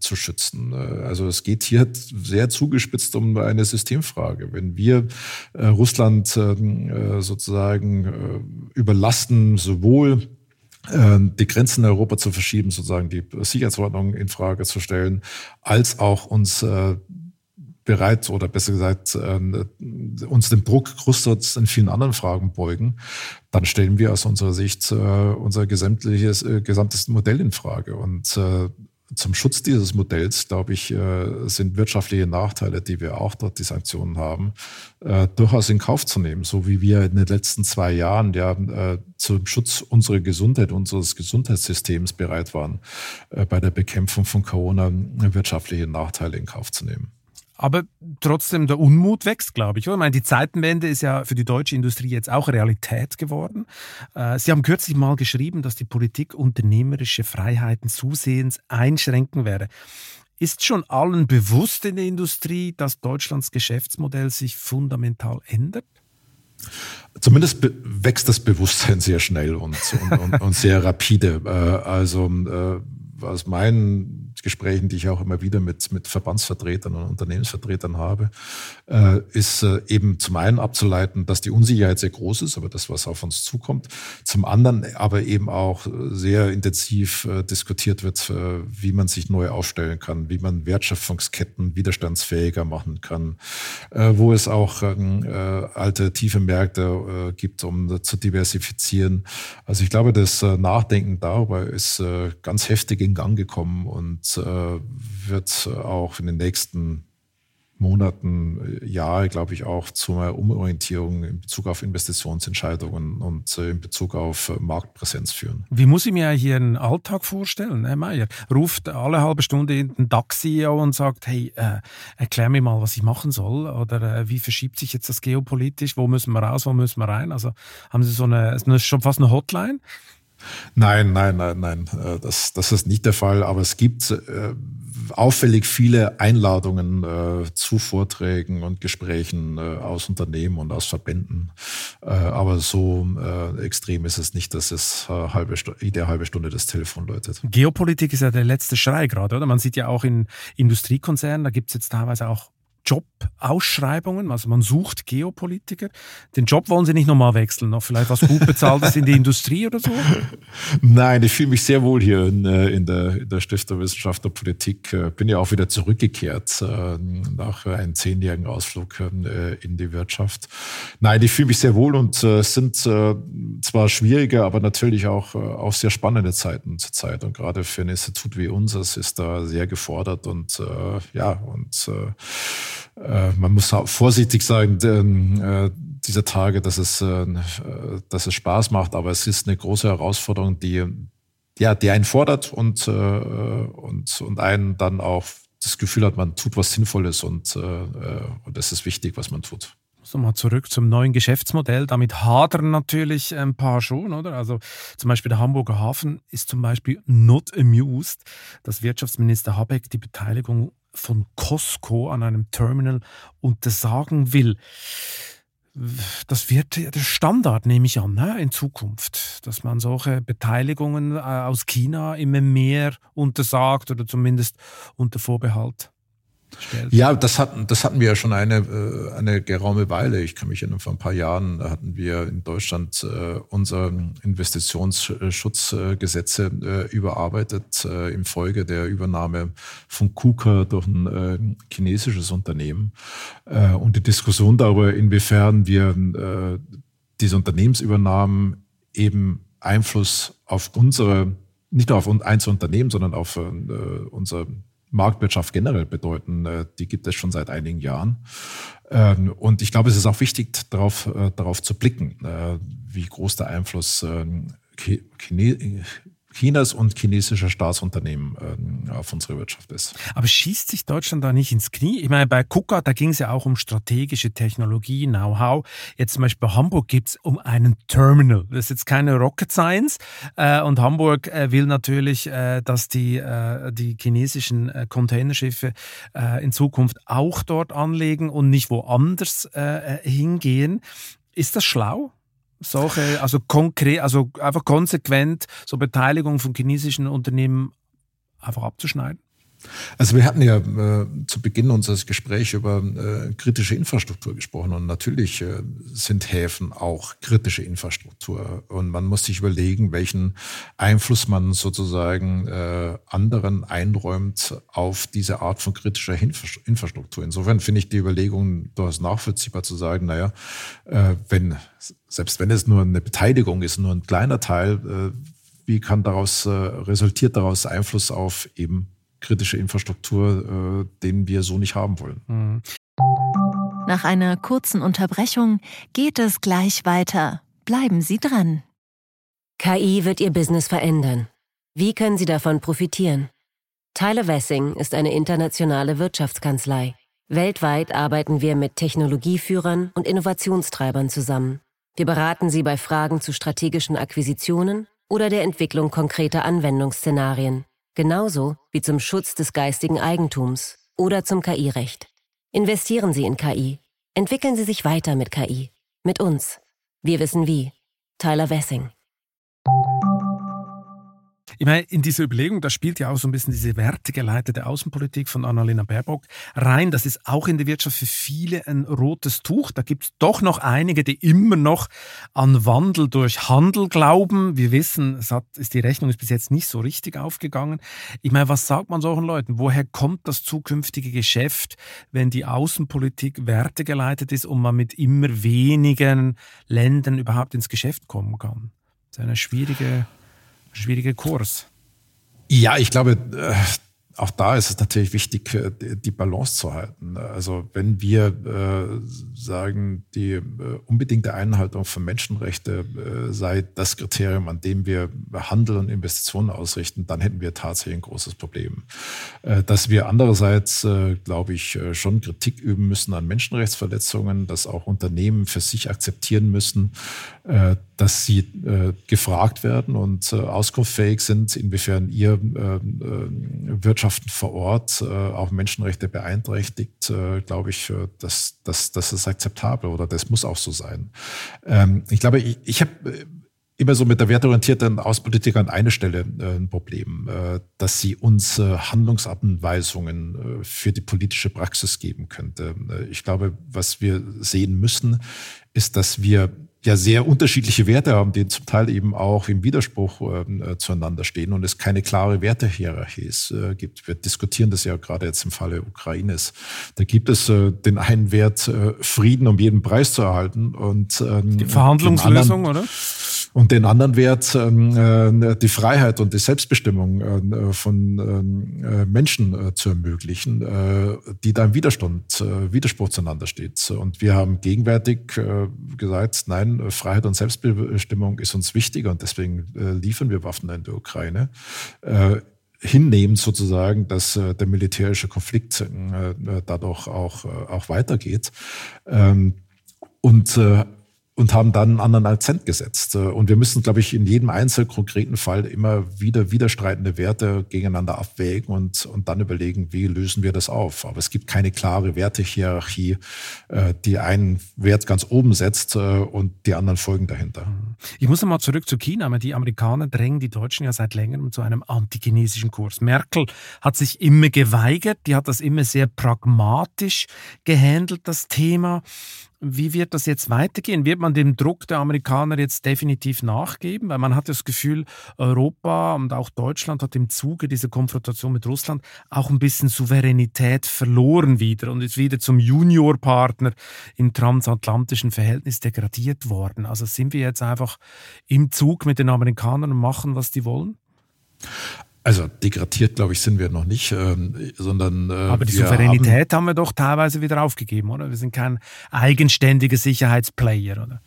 zu schützen. Also es geht hier sehr zugespitzt um eine Systemfrage. Wenn wir Russland sozusagen überlasten, sowohl die Grenzen in Europa zu verschieben, sozusagen die Sicherheitsordnung in Frage zu stellen, als auch uns bereit oder besser gesagt äh, uns dem Druck Russlands in vielen anderen Fragen beugen, dann stellen wir aus unserer Sicht äh, unser gesamtliches, äh, gesamtes Modell in Frage. Und äh, zum Schutz dieses Modells, glaube ich, äh, sind wirtschaftliche Nachteile, die wir auch dort die Sanktionen haben, äh, durchaus in Kauf zu nehmen. So wie wir in den letzten zwei Jahren ja äh, zum Schutz unserer Gesundheit, unseres Gesundheitssystems bereit waren, äh, bei der Bekämpfung von Corona wirtschaftliche Nachteile in Kauf zu nehmen. Aber trotzdem, der Unmut wächst, glaube ich. Ich meine, die Zeitenwende ist ja für die deutsche Industrie jetzt auch Realität geworden. Äh, Sie haben kürzlich mal geschrieben, dass die Politik unternehmerische Freiheiten zusehends einschränken werde. Ist schon allen bewusst in der Industrie, dass Deutschlands Geschäftsmodell sich fundamental ändert? Zumindest wächst das Bewusstsein sehr schnell und, und, und, und sehr rapide. Äh, also äh, aus meinen Gesprächen, die ich auch immer wieder mit, mit Verbandsvertretern und Unternehmensvertretern habe, äh, ist äh, eben zum einen abzuleiten, dass die Unsicherheit sehr groß ist, aber das, was auf uns zukommt. Zum anderen aber eben auch sehr intensiv äh, diskutiert wird, äh, wie man sich neu aufstellen kann, wie man Wertschöpfungsketten widerstandsfähiger machen kann, äh, wo es auch ähm, äh, alte tiefe Märkte gibt, um zu diversifizieren. Also ich glaube, das Nachdenken darüber ist ganz heftig in Gang gekommen und äh, wird auch in den nächsten Monaten, äh, Jahre, glaube ich, auch zu einer Umorientierung in Bezug auf Investitionsentscheidungen und äh, in Bezug auf Marktpräsenz führen. Wie muss ich mir hier einen Alltag vorstellen, Herr Mayer? Ruft alle halbe Stunde den DAX-CEO und sagt, hey, äh, erklär mir mal, was ich machen soll oder äh, wie verschiebt sich jetzt das geopolitisch, wo müssen wir raus, wo müssen wir rein? Also haben Sie so eine, eine schon fast eine Hotline? Nein, nein, nein, nein, äh, das, das ist nicht der Fall. Aber es gibt äh, auffällig viele Einladungen äh, zu Vorträgen und Gesprächen äh, aus Unternehmen und aus Verbänden. Äh, aber so äh, extrem ist es nicht, dass es halbe jede halbe Stunde das Telefon läutet. Geopolitik ist ja der letzte Schrei gerade, oder? Man sieht ja auch in Industriekonzernen, da gibt es jetzt teilweise auch Jobausschreibungen, also man sucht Geopolitiker. Den Job wollen Sie nicht nochmal wechseln, noch vielleicht was gut bezahltes in die Industrie oder so? Nein, ich fühle mich sehr wohl hier in, äh, in, der, in der Stiftung Wissenschaft und Politik. Äh, bin ja auch wieder zurückgekehrt äh, nach einem zehnjährigen Ausflug in die Wirtschaft. Nein, ich fühle mich sehr wohl und es sind zwar schwierige, aber natürlich auch, auch sehr spannende Zeiten zurzeit. Und gerade für ein Institut wie unseres ist da sehr gefordert und ja, und äh, man muss vorsichtig sein, äh, dieser Tage, dass es, äh, dass es Spaß macht, aber es ist eine große Herausforderung, die, ja, die einen fordert und, äh, und, und einen dann auch das Gefühl hat, man tut was Sinnvolles und, äh, und es ist wichtig, was man tut. So mal zurück zum neuen Geschäftsmodell. Damit hadern natürlich ein paar schon, oder? Also zum Beispiel der Hamburger Hafen ist zum Beispiel not amused, dass Wirtschaftsminister Habeck die Beteiligung von Costco an einem Terminal untersagen will. Das wird der Standard, nehme ich an, ne, in Zukunft, dass man solche Beteiligungen äh, aus China immer mehr untersagt oder zumindest unter Vorbehalt stellt. Ja, das hatten, das hatten wir ja schon eine, äh, eine geraume Weile. Ich kann mich erinnern, vor ein paar Jahren hatten wir in Deutschland äh, unser Investitionsschutzgesetze äh, überarbeitet im Folge der Übernahme von KUKA durch ein chinesisches Unternehmen. Und die Diskussion darüber, inwiefern wir diese Unternehmensübernahmen eben Einfluss auf unsere, nicht nur auf Einzelunternehmen, sondern auf äh, unsere Marktwirtschaft generell bedeuten. Äh, die gibt es schon seit einigen Jahren. Ähm, und ich glaube, es ist auch wichtig, darauf, äh, darauf zu blicken, äh, wie groß der Einfluss ähm, Chine Chinas und chinesischer Staatsunternehmen äh, auf unsere Wirtschaft ist. Aber schießt sich Deutschland da nicht ins Knie? Ich meine, bei KUKA, da ging es ja auch um strategische Technologie, Know-how. Jetzt zum Beispiel bei Hamburg geht es um einen Terminal. Das ist jetzt keine Rocket Science. Äh, und Hamburg äh, will natürlich, äh, dass die, die chinesischen Containerschiffe in Zukunft auch dort anlegen und nicht woanders hingehen. Ist das schlau? Solche, also konkret, also einfach konsequent so Beteiligung von chinesischen Unternehmen einfach abzuschneiden? Also wir hatten ja äh, zu Beginn unseres Gesprächs über äh, kritische Infrastruktur gesprochen und natürlich äh, sind Häfen auch kritische Infrastruktur und man muss sich überlegen, welchen Einfluss man sozusagen äh, anderen einräumt auf diese Art von kritischer Infrastruktur. Insofern finde ich die Überlegung durchaus nachvollziehbar zu sagen, naja, äh, wenn selbst wenn es nur eine Beteiligung ist, nur ein kleiner Teil, äh, wie kann daraus resultiert daraus Einfluss auf eben kritische Infrastruktur, äh, den wir so nicht haben wollen. Mhm. Nach einer kurzen Unterbrechung geht es gleich weiter. Bleiben Sie dran. KI wird Ihr Business verändern. Wie können Sie davon profitieren? Tyler Wessing ist eine internationale Wirtschaftskanzlei. Weltweit arbeiten wir mit Technologieführern und Innovationstreibern zusammen. Wir beraten Sie bei Fragen zu strategischen Akquisitionen oder der Entwicklung konkreter Anwendungsszenarien genauso wie zum Schutz des geistigen Eigentums oder zum KI-Recht. Investieren Sie in KI. Entwickeln Sie sich weiter mit KI. Mit uns. Wir wissen wie. Tyler Wessing. Ich meine, in dieser Überlegung, da spielt ja auch so ein bisschen diese wertegeleitete Außenpolitik von Annalena Baerbock rein. Das ist auch in der Wirtschaft für viele ein rotes Tuch. Da gibt es doch noch einige, die immer noch an Wandel durch Handel glauben. Wir wissen, es hat, ist die Rechnung ist bis jetzt nicht so richtig aufgegangen. Ich meine, was sagt man solchen Leuten? Woher kommt das zukünftige Geschäft, wenn die Außenpolitik wertegeleitet ist und man mit immer wenigen Ländern überhaupt ins Geschäft kommen kann? Das ist eine schwierige schwieriger Kurs. Ja, ich glaube, äh, auch da ist es natürlich wichtig, äh, die Balance zu halten. Also wenn wir äh, sagen, die äh, unbedingte Einhaltung von Menschenrechten sei das Kriterium, an dem wir Handel und Investitionen ausrichten, dann hätten wir tatsächlich ein großes Problem. Dass wir andererseits, glaube ich, schon Kritik üben müssen an Menschenrechtsverletzungen, dass auch Unternehmen für sich akzeptieren müssen, dass sie gefragt werden und auskunftsfähig sind, inwiefern ihr Wirtschaft Wirtschaften vor Ort äh, auch Menschenrechte beeinträchtigt, äh, glaube ich, äh, dass das, das ist akzeptabel oder das muss auch so sein. Ähm, ich glaube, ich, ich habe immer so mit der wertorientierten Außenpolitik an einer Stelle ein Problem, dass sie uns Handlungsanweisungen für die politische Praxis geben könnte. Ich glaube, was wir sehen müssen, ist, dass wir ja sehr unterschiedliche Werte haben, die zum Teil eben auch im Widerspruch ähm, äh, zueinander stehen und es keine klare Wertehierarchie äh, gibt. Wir diskutieren das ja gerade jetzt im Falle Ukraines. Da gibt es äh, den einen Wert, äh, Frieden um jeden Preis zu erhalten und ähm, die Verhandlungslösung, oder? Und den anderen Wert, ähm, äh, die Freiheit und die Selbstbestimmung äh, von ähm, äh, Menschen äh, zu ermöglichen, äh, die da im Widerstand, äh, Widerspruch zueinander steht. Und wir haben gegenwärtig gesagt, nein, Freiheit und Selbstbestimmung ist uns wichtiger und deswegen liefern wir Waffen in der Ukraine. Hinnehmen sozusagen, dass äh, der militärische Konflikt äh, dadurch auch, auch weitergeht. Ähm, und äh, und haben dann einen anderen Akzent gesetzt. Und wir müssen, glaube ich, in jedem einzelnen konkreten Fall immer wieder widerstreitende Werte gegeneinander abwägen und, und dann überlegen, wie lösen wir das auf. Aber es gibt keine klare Wertehierarchie, äh, die einen Wert ganz oben setzt äh, und die anderen folgen dahinter. Ich muss nochmal zurück zu China. Die Amerikaner drängen die Deutschen ja seit längerem zu einem antichinesischen Kurs. Merkel hat sich immer geweigert, die hat das immer sehr pragmatisch gehandelt, das Thema. Wie wird das jetzt weitergehen? Wird man dem Druck der Amerikaner jetzt definitiv nachgeben? Weil man hat das Gefühl, Europa und auch Deutschland hat im Zuge dieser Konfrontation mit Russland auch ein bisschen Souveränität verloren wieder und ist wieder zum Juniorpartner im transatlantischen Verhältnis degradiert worden. Also sind wir jetzt einfach im Zug mit den Amerikanern und machen, was die wollen? Also degradiert, glaube ich, sind wir noch nicht, ähm, sondern. Äh, Aber die Souveränität haben, haben, wir doch teilweise wieder aufgegeben, oder? Wir sind kein eigenständiger Sicherheitsplayer, oder?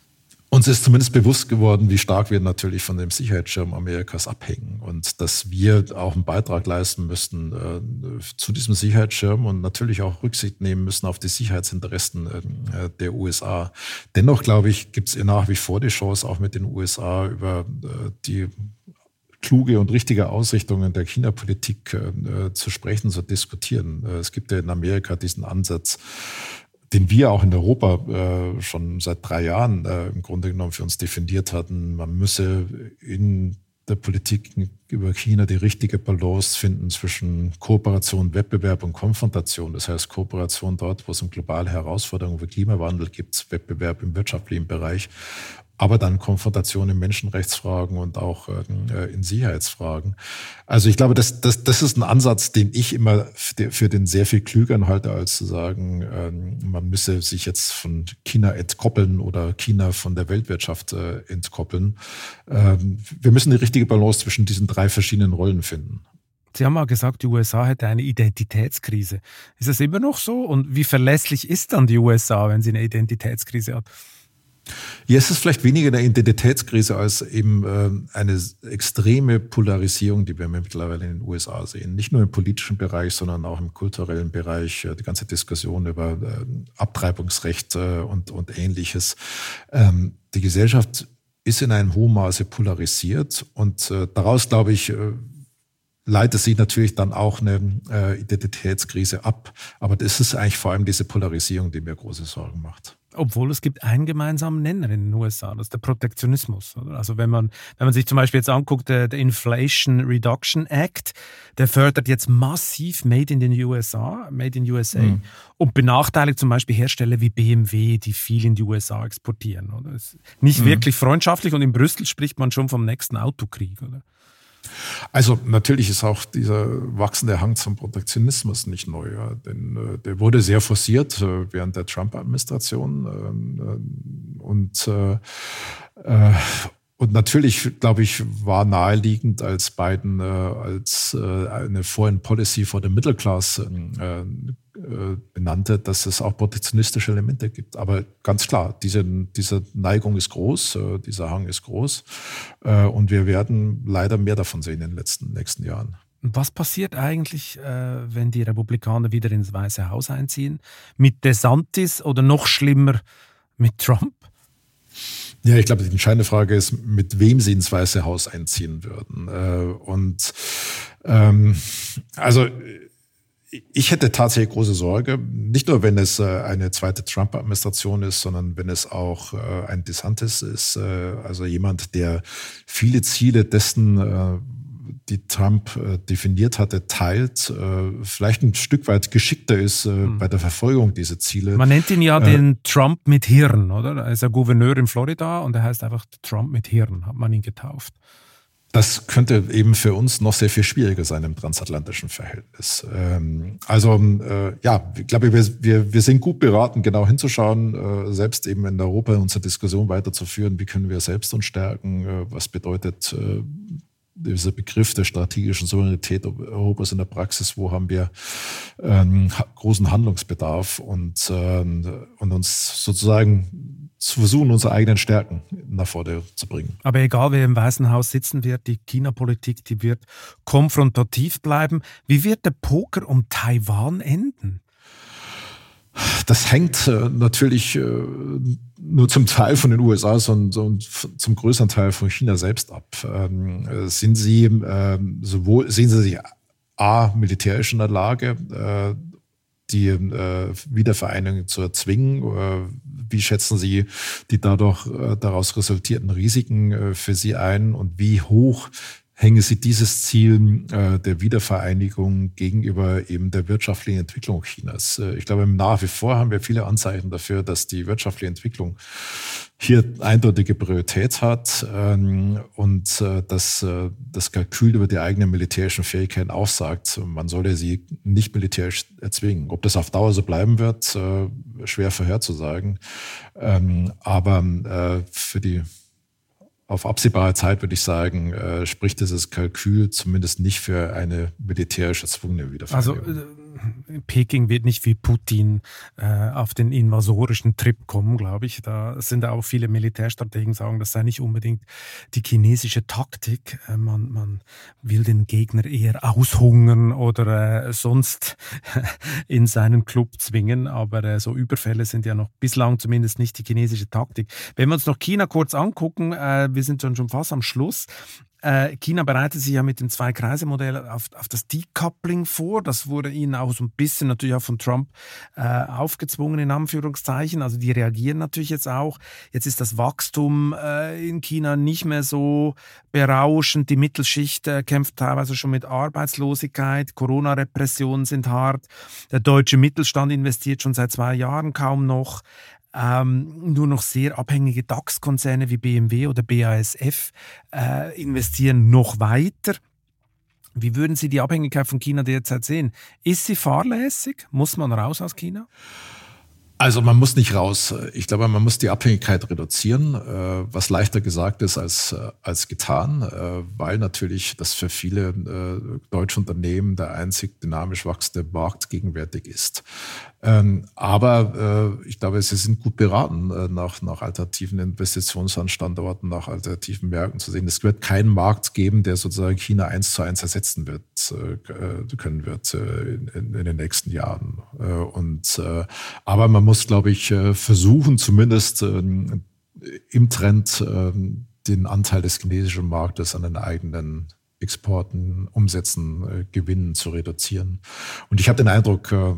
Uns ist zumindest bewusst geworden, wie stark wir natürlich von dem Sicherheitsschirm Amerikas abhängen und dass wir auch einen Beitrag leisten müssten äh, zu diesem Sicherheitsschirm und natürlich auch Rücksicht nehmen müssen auf die Sicherheitsinteressen äh, der USA. Dennoch, glaube ich, gibt es nach wie vor die Chance, auch mit den USA über äh, die kluge und richtige Ausrichtungen der China-Politik äh, zu sprechen, zu diskutieren. Äh, es gibt ja in Amerika diesen Ansatz, den wir auch in Europa äh, schon seit drei Jahren äh, im Grunde genommen für uns definiert hatten. Man müsse in der Politik über China die richtige Balance finden zwischen Kooperation, Wettbewerb und Konfrontation. Das heißt Kooperation dort, wo es um globale Herausforderungen wie Klimawandel gibt, Wettbewerb im wirtschaftlichen Bereich aber dann Konfrontation in Menschenrechtsfragen und auch äh, in Sicherheitsfragen. Also ich glaube, das, das, das ist ein Ansatz, den ich immer für den sehr viel klügeren halte, als zu sagen, ähm, man müsse sich jetzt von China entkoppeln oder China von der Weltwirtschaft äh, entkoppeln. Ähm, wir müssen die richtige Balance zwischen diesen drei verschiedenen Rollen finden. Sie haben mal gesagt, die USA hätte eine Identitätskrise. Ist das immer noch so? Und wie verlässlich ist dann die USA, wenn sie eine Identitätskrise hat? Ja, es ist vielleicht weniger eine Identitätskrise als eben äh, eine extreme Polarisierung, die wir mittlerweile in den USA sehen. Nicht nur im politischen Bereich, sondern auch im kulturellen Bereich. Äh, die ganze Diskussion über äh, Abtreibungsrecht äh, und, und ähnliches. Ähm, die Gesellschaft ist in einem hohen Maße polarisiert und daraus, glaube ich, leitet sich natürlich dann auch eine Identitätskrise ab. Aber das ist eigentlich vor allem diese Polarisierung, die mir große Sorgen macht. Obwohl es gibt einen gemeinsamen Nenner in den USA, das ist der Protektionismus. Oder? Also wenn man, wenn man sich zum Beispiel jetzt anguckt, der, der, Inflation Reduction Act, der fördert jetzt massiv Made in den USA, Made in USA mhm. und benachteiligt zum Beispiel Hersteller wie BMW, die viel in die USA exportieren. Oder? ist nicht mhm. wirklich freundschaftlich und in Brüssel spricht man schon vom nächsten Autokrieg. Oder? Also natürlich ist auch dieser wachsende Hang zum Protektionismus nicht neu, ja, denn äh, der wurde sehr forciert äh, während der Trump-Administration äh, und äh, äh, und natürlich, glaube ich, war naheliegend, als Biden äh, als äh, eine Foreign Policy for the Middle Class äh, äh, benannte, dass es auch protektionistische Elemente gibt. Aber ganz klar, diese, diese Neigung ist groß, äh, dieser Hang ist groß. Äh, und wir werden leider mehr davon sehen in den letzten, nächsten Jahren. Was passiert eigentlich, wenn die Republikaner wieder ins Weiße Haus einziehen? Mit DeSantis oder noch schlimmer mit Trump? Ja, ich glaube, die entscheidende Frage ist, mit wem sie ins Weiße Haus einziehen würden. Und ähm, also ich hätte tatsächlich große Sorge, nicht nur wenn es äh, eine zweite Trump-Administration ist, sondern wenn es auch äh, ein DeSantis ist, äh, also jemand, der viele Ziele dessen, die Trump definiert hatte, teilt, vielleicht ein Stück weit geschickter ist hm. bei der Verfolgung dieser Ziele. Man nennt ihn ja den Trump mit Hirn, oder? Er ist ja Gouverneur in Florida und er heißt einfach Trump mit Hirn, hat man ihn getauft. Das könnte eben für uns noch sehr viel schwieriger sein im transatlantischen Verhältnis. Ähm, also äh, ja, ich glaube, wir, wir, wir sind gut beraten, genau hinzuschauen, äh, selbst eben in Europa unsere Diskussion weiterzuführen, wie können wir selbst uns stärken, äh, was bedeutet dieser Begriff der strategischen Souveränität Europas in der Praxis, wo haben wir ähm, großen Handlungsbedarf und, ähm, und uns sozusagen zu versuchen, unsere eigenen Stärken nach vorne zu bringen. Aber egal, wer im Weißen Haus sitzen wird, die China-Politik, die wird konfrontativ bleiben. Wie wird der Poker um Taiwan enden? Das hängt äh, natürlich äh, nur zum Teil von den USA, sondern zum größeren Teil von China selbst ab. Ähm, äh, sind sie ähm, sowohl, sehen sie sich A, militärisch in der Lage, die Wiedervereinigung zu erzwingen? Wie schätzen Sie die dadurch daraus resultierten Risiken für Sie ein und wie hoch hängen Sie dieses Ziel äh, der Wiedervereinigung gegenüber eben der wirtschaftlichen Entwicklung Chinas. Äh, ich glaube, nach wie vor haben wir viele Anzeichen dafür, dass die wirtschaftliche Entwicklung hier eindeutige Priorität hat ähm, und äh, dass das Kalkül über die eigenen militärischen Fähigkeiten auch sagt, man solle sie nicht militärisch erzwingen. Ob das auf Dauer so bleiben wird, schwer vorherzusagen. Ähm, aber für die auf absehbare Zeit würde ich sagen, äh, spricht dieses Kalkül zumindest nicht für eine militärisch erzwungene Wiedervereinigung. Also äh, Peking wird nicht wie Putin äh, auf den invasorischen Trip kommen, glaube ich. Da sind auch viele Militärstrategen sagen, das sei nicht unbedingt die chinesische Taktik. Äh, man, man will den Gegner eher aushungern oder äh, sonst in seinen Club zwingen. Aber äh, so Überfälle sind ja noch bislang zumindest nicht die chinesische Taktik. Wenn wir uns noch China kurz angucken, äh, wir sind schon fast am Schluss. Äh, China bereitet sich ja mit dem Zwei-Kreise-Modell auf, auf, das Decoupling vor. Das wurde ihnen auch so ein bisschen natürlich auch von Trump äh, aufgezwungen, in Anführungszeichen. Also die reagieren natürlich jetzt auch. Jetzt ist das Wachstum äh, in China nicht mehr so berauschend. Die Mittelschicht äh, kämpft teilweise schon mit Arbeitslosigkeit. Corona-Repressionen sind hart. Der deutsche Mittelstand investiert schon seit zwei Jahren kaum noch. Ähm, nur noch sehr abhängige DAX-Konzerne wie BMW oder BASF äh, investieren noch weiter. Wie würden Sie die Abhängigkeit von China derzeit sehen? Ist sie fahrlässig? Muss man raus aus China? Also man muss nicht raus. Ich glaube, man muss die Abhängigkeit reduzieren, äh, was leichter gesagt ist als, äh, als getan, äh, weil natürlich das für viele deutsche Unternehmen der einzig dynamisch wachsende Markt gegenwärtig ist. Ähm, aber ich glaube, sie sind gut beraten, nach, nach alternativen Investitionsstandorten, nach alternativen Märkten zu sehen. Es wird keinen Markt geben, der sozusagen China eins zu eins ersetzen wird, können wird in, in, in den nächsten Jahren. Und, aber man muss, glaube ich, äh, versuchen, zumindest ähm, im Trend ähm, den Anteil des chinesischen Marktes an den eigenen Exporten, Umsätzen, äh, Gewinnen zu reduzieren. Und ich habe den Eindruck, äh,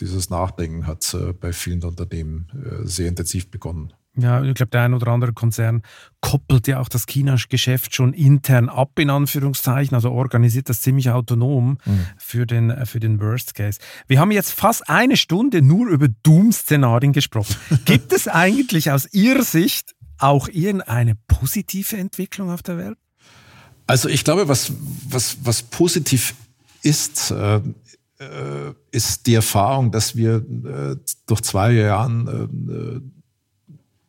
dieses Nachdenken hat bei vielen Unternehmen sehr intensiv begonnen. Ja, ich glaube, der ein oder andere Konzern koppelt ja auch das China-Geschäft schon intern ab, in Anführungszeichen, also organisiert das ziemlich autonom mhm. für, den, für den Worst Case. Wir haben jetzt fast eine Stunde nur über Doom-Szenarien gesprochen. Gibt es eigentlich aus Ihrer Sicht auch irgendeine positive Entwicklung auf der Welt? Also ich glaube, was, was, was positiv ist, äh, äh ist die Erfahrung, dass wir äh, durch zwei Jahren äh,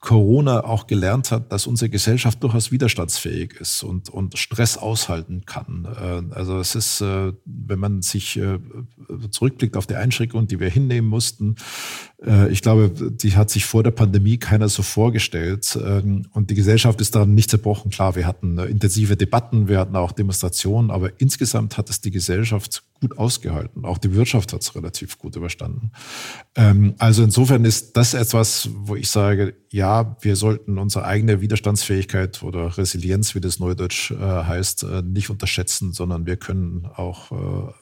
Corona auch gelernt hat, dass unsere Gesellschaft durchaus widerstandsfähig ist und, und Stress aushalten kann. Äh, also es ist, äh, wenn man sich äh, zurückblickt auf die Einschränkungen, die wir hinnehmen mussten, ich glaube, die hat sich vor der Pandemie keiner so vorgestellt. Ähm, und die Gesellschaft ist daran nicht zerbrochen. Klar, wir hatten intensive Debatten, wir hatten auch Demonstrationen, aber insgesamt hat es die Gesellschaft gut ausgehalten. Auch die Wirtschaft hat es relativ gut überstanden. Ähm, also insofern ist das etwas, wo ich sage, ja, wir sollten unsere eigene Widerstandsfähigkeit oder Resilienz, wie das Neudeutsch äh, heißt, äh, nicht unterschätzen, sondern wir können auch äh,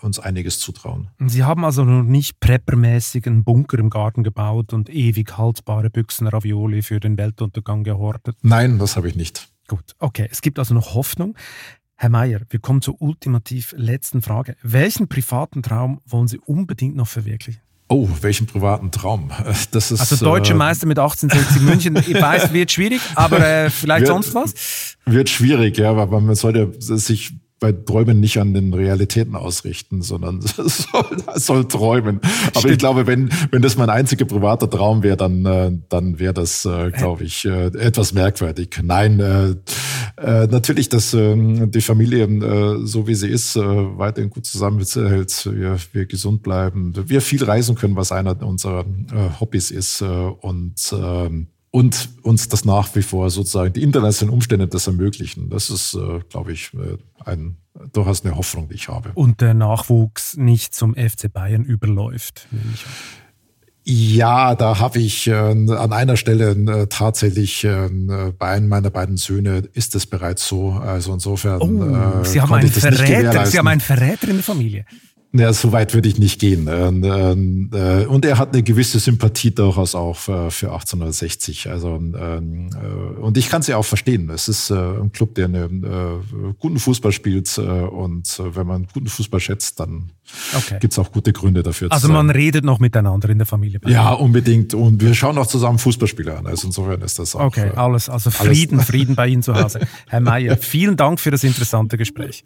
uns einiges zutrauen. Sie haben also noch nicht preppermäßig einen Bunker im Garten gebaut und ewig haltbare Büchsen Ravioli für den Weltuntergang gehortet? Nein, das habe ich nicht. Gut, okay. Es gibt also noch Hoffnung. Herr Mayer, wir kommen zur ultimativ letzten Frage. Welchen privaten Traum wollen Sie unbedingt noch verwirklichen? Oh, welchen privaten Traum? Das ist, also deutsche äh, Meister mit 1860 München. Ich weiß, wird schwierig, aber äh, vielleicht wird, sonst was? Wird schwierig, ja, aber man sollte sich bei Träumen nicht an den Realitäten ausrichten, sondern soll, soll träumen. Aber Stimmt. ich glaube, wenn, wenn das mein einziger privater Traum wäre, dann, äh, dann wäre das, äh, glaube ich, äh, etwas merkwürdig. Nein, äh, äh, natürlich, dass äh, die Familie äh, so wie sie ist, äh, weiterhin gut zusammenhält, wir, wir gesund bleiben, wir viel reisen können, was einer unserer äh, Hobbys ist äh, und äh, und uns das nach wie vor sozusagen die internationalen Umstände das ermöglichen. Das ist, äh, glaube ich, äh, ein, durchaus eine Hoffnung, die ich habe. Und der Nachwuchs nicht zum FC Bayern überläuft. Ja, da habe ich äh, an einer Stelle äh, tatsächlich äh, bei einem meiner beiden Söhne ist es bereits so. Also insofern. Oh, Sie haben einen Verräter. Sie haben einen Verräter in der Familie. Ja, so weit würde ich nicht gehen. Äh, und er hat eine gewisse Sympathie durchaus auch für 1860. Also, ähm, äh, und ich kann sie auch verstehen. Es ist äh, ein Club, der einen guten Fußball spielt. Und wenn man guten Fußball schätzt, dann okay. gibt es auch gute Gründe dafür. Also man redet noch miteinander in der Familie. Ja, unbedingt. Und wir schauen auch zusammen Fußballspiele an. Also insofern ist das auch. Okay, alles. Also Frieden, alles. Frieden bei Ihnen zu Hause. Herr Mayer, vielen Dank für das interessante Gespräch.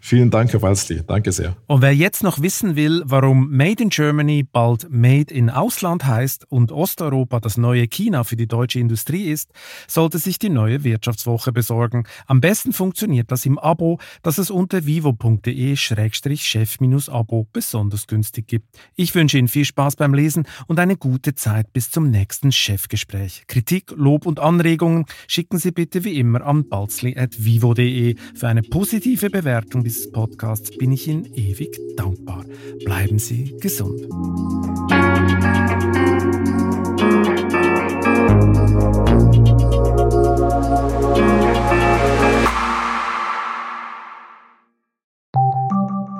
Vielen Dank, Herr Walzli. Danke sehr. Und wer jetzt noch wissen will, warum Made in Germany bald Made in Ausland heißt und Osteuropa das neue China für die deutsche Industrie ist, sollte sich die neue Wirtschaftswoche besorgen. Am besten funktioniert das im Abo, das es unter vivo.de-chef-abo besonders günstig gibt. Ich wünsche Ihnen viel Spaß beim Lesen und eine gute Zeit bis zum nächsten Chefgespräch. Kritik, Lob und Anregungen schicken Sie bitte wie immer an balzli.vivo.de. Für eine positive Bewertung dieses Podcasts bin ich Ihnen ewig dankbar. Bleiben Sie gesund.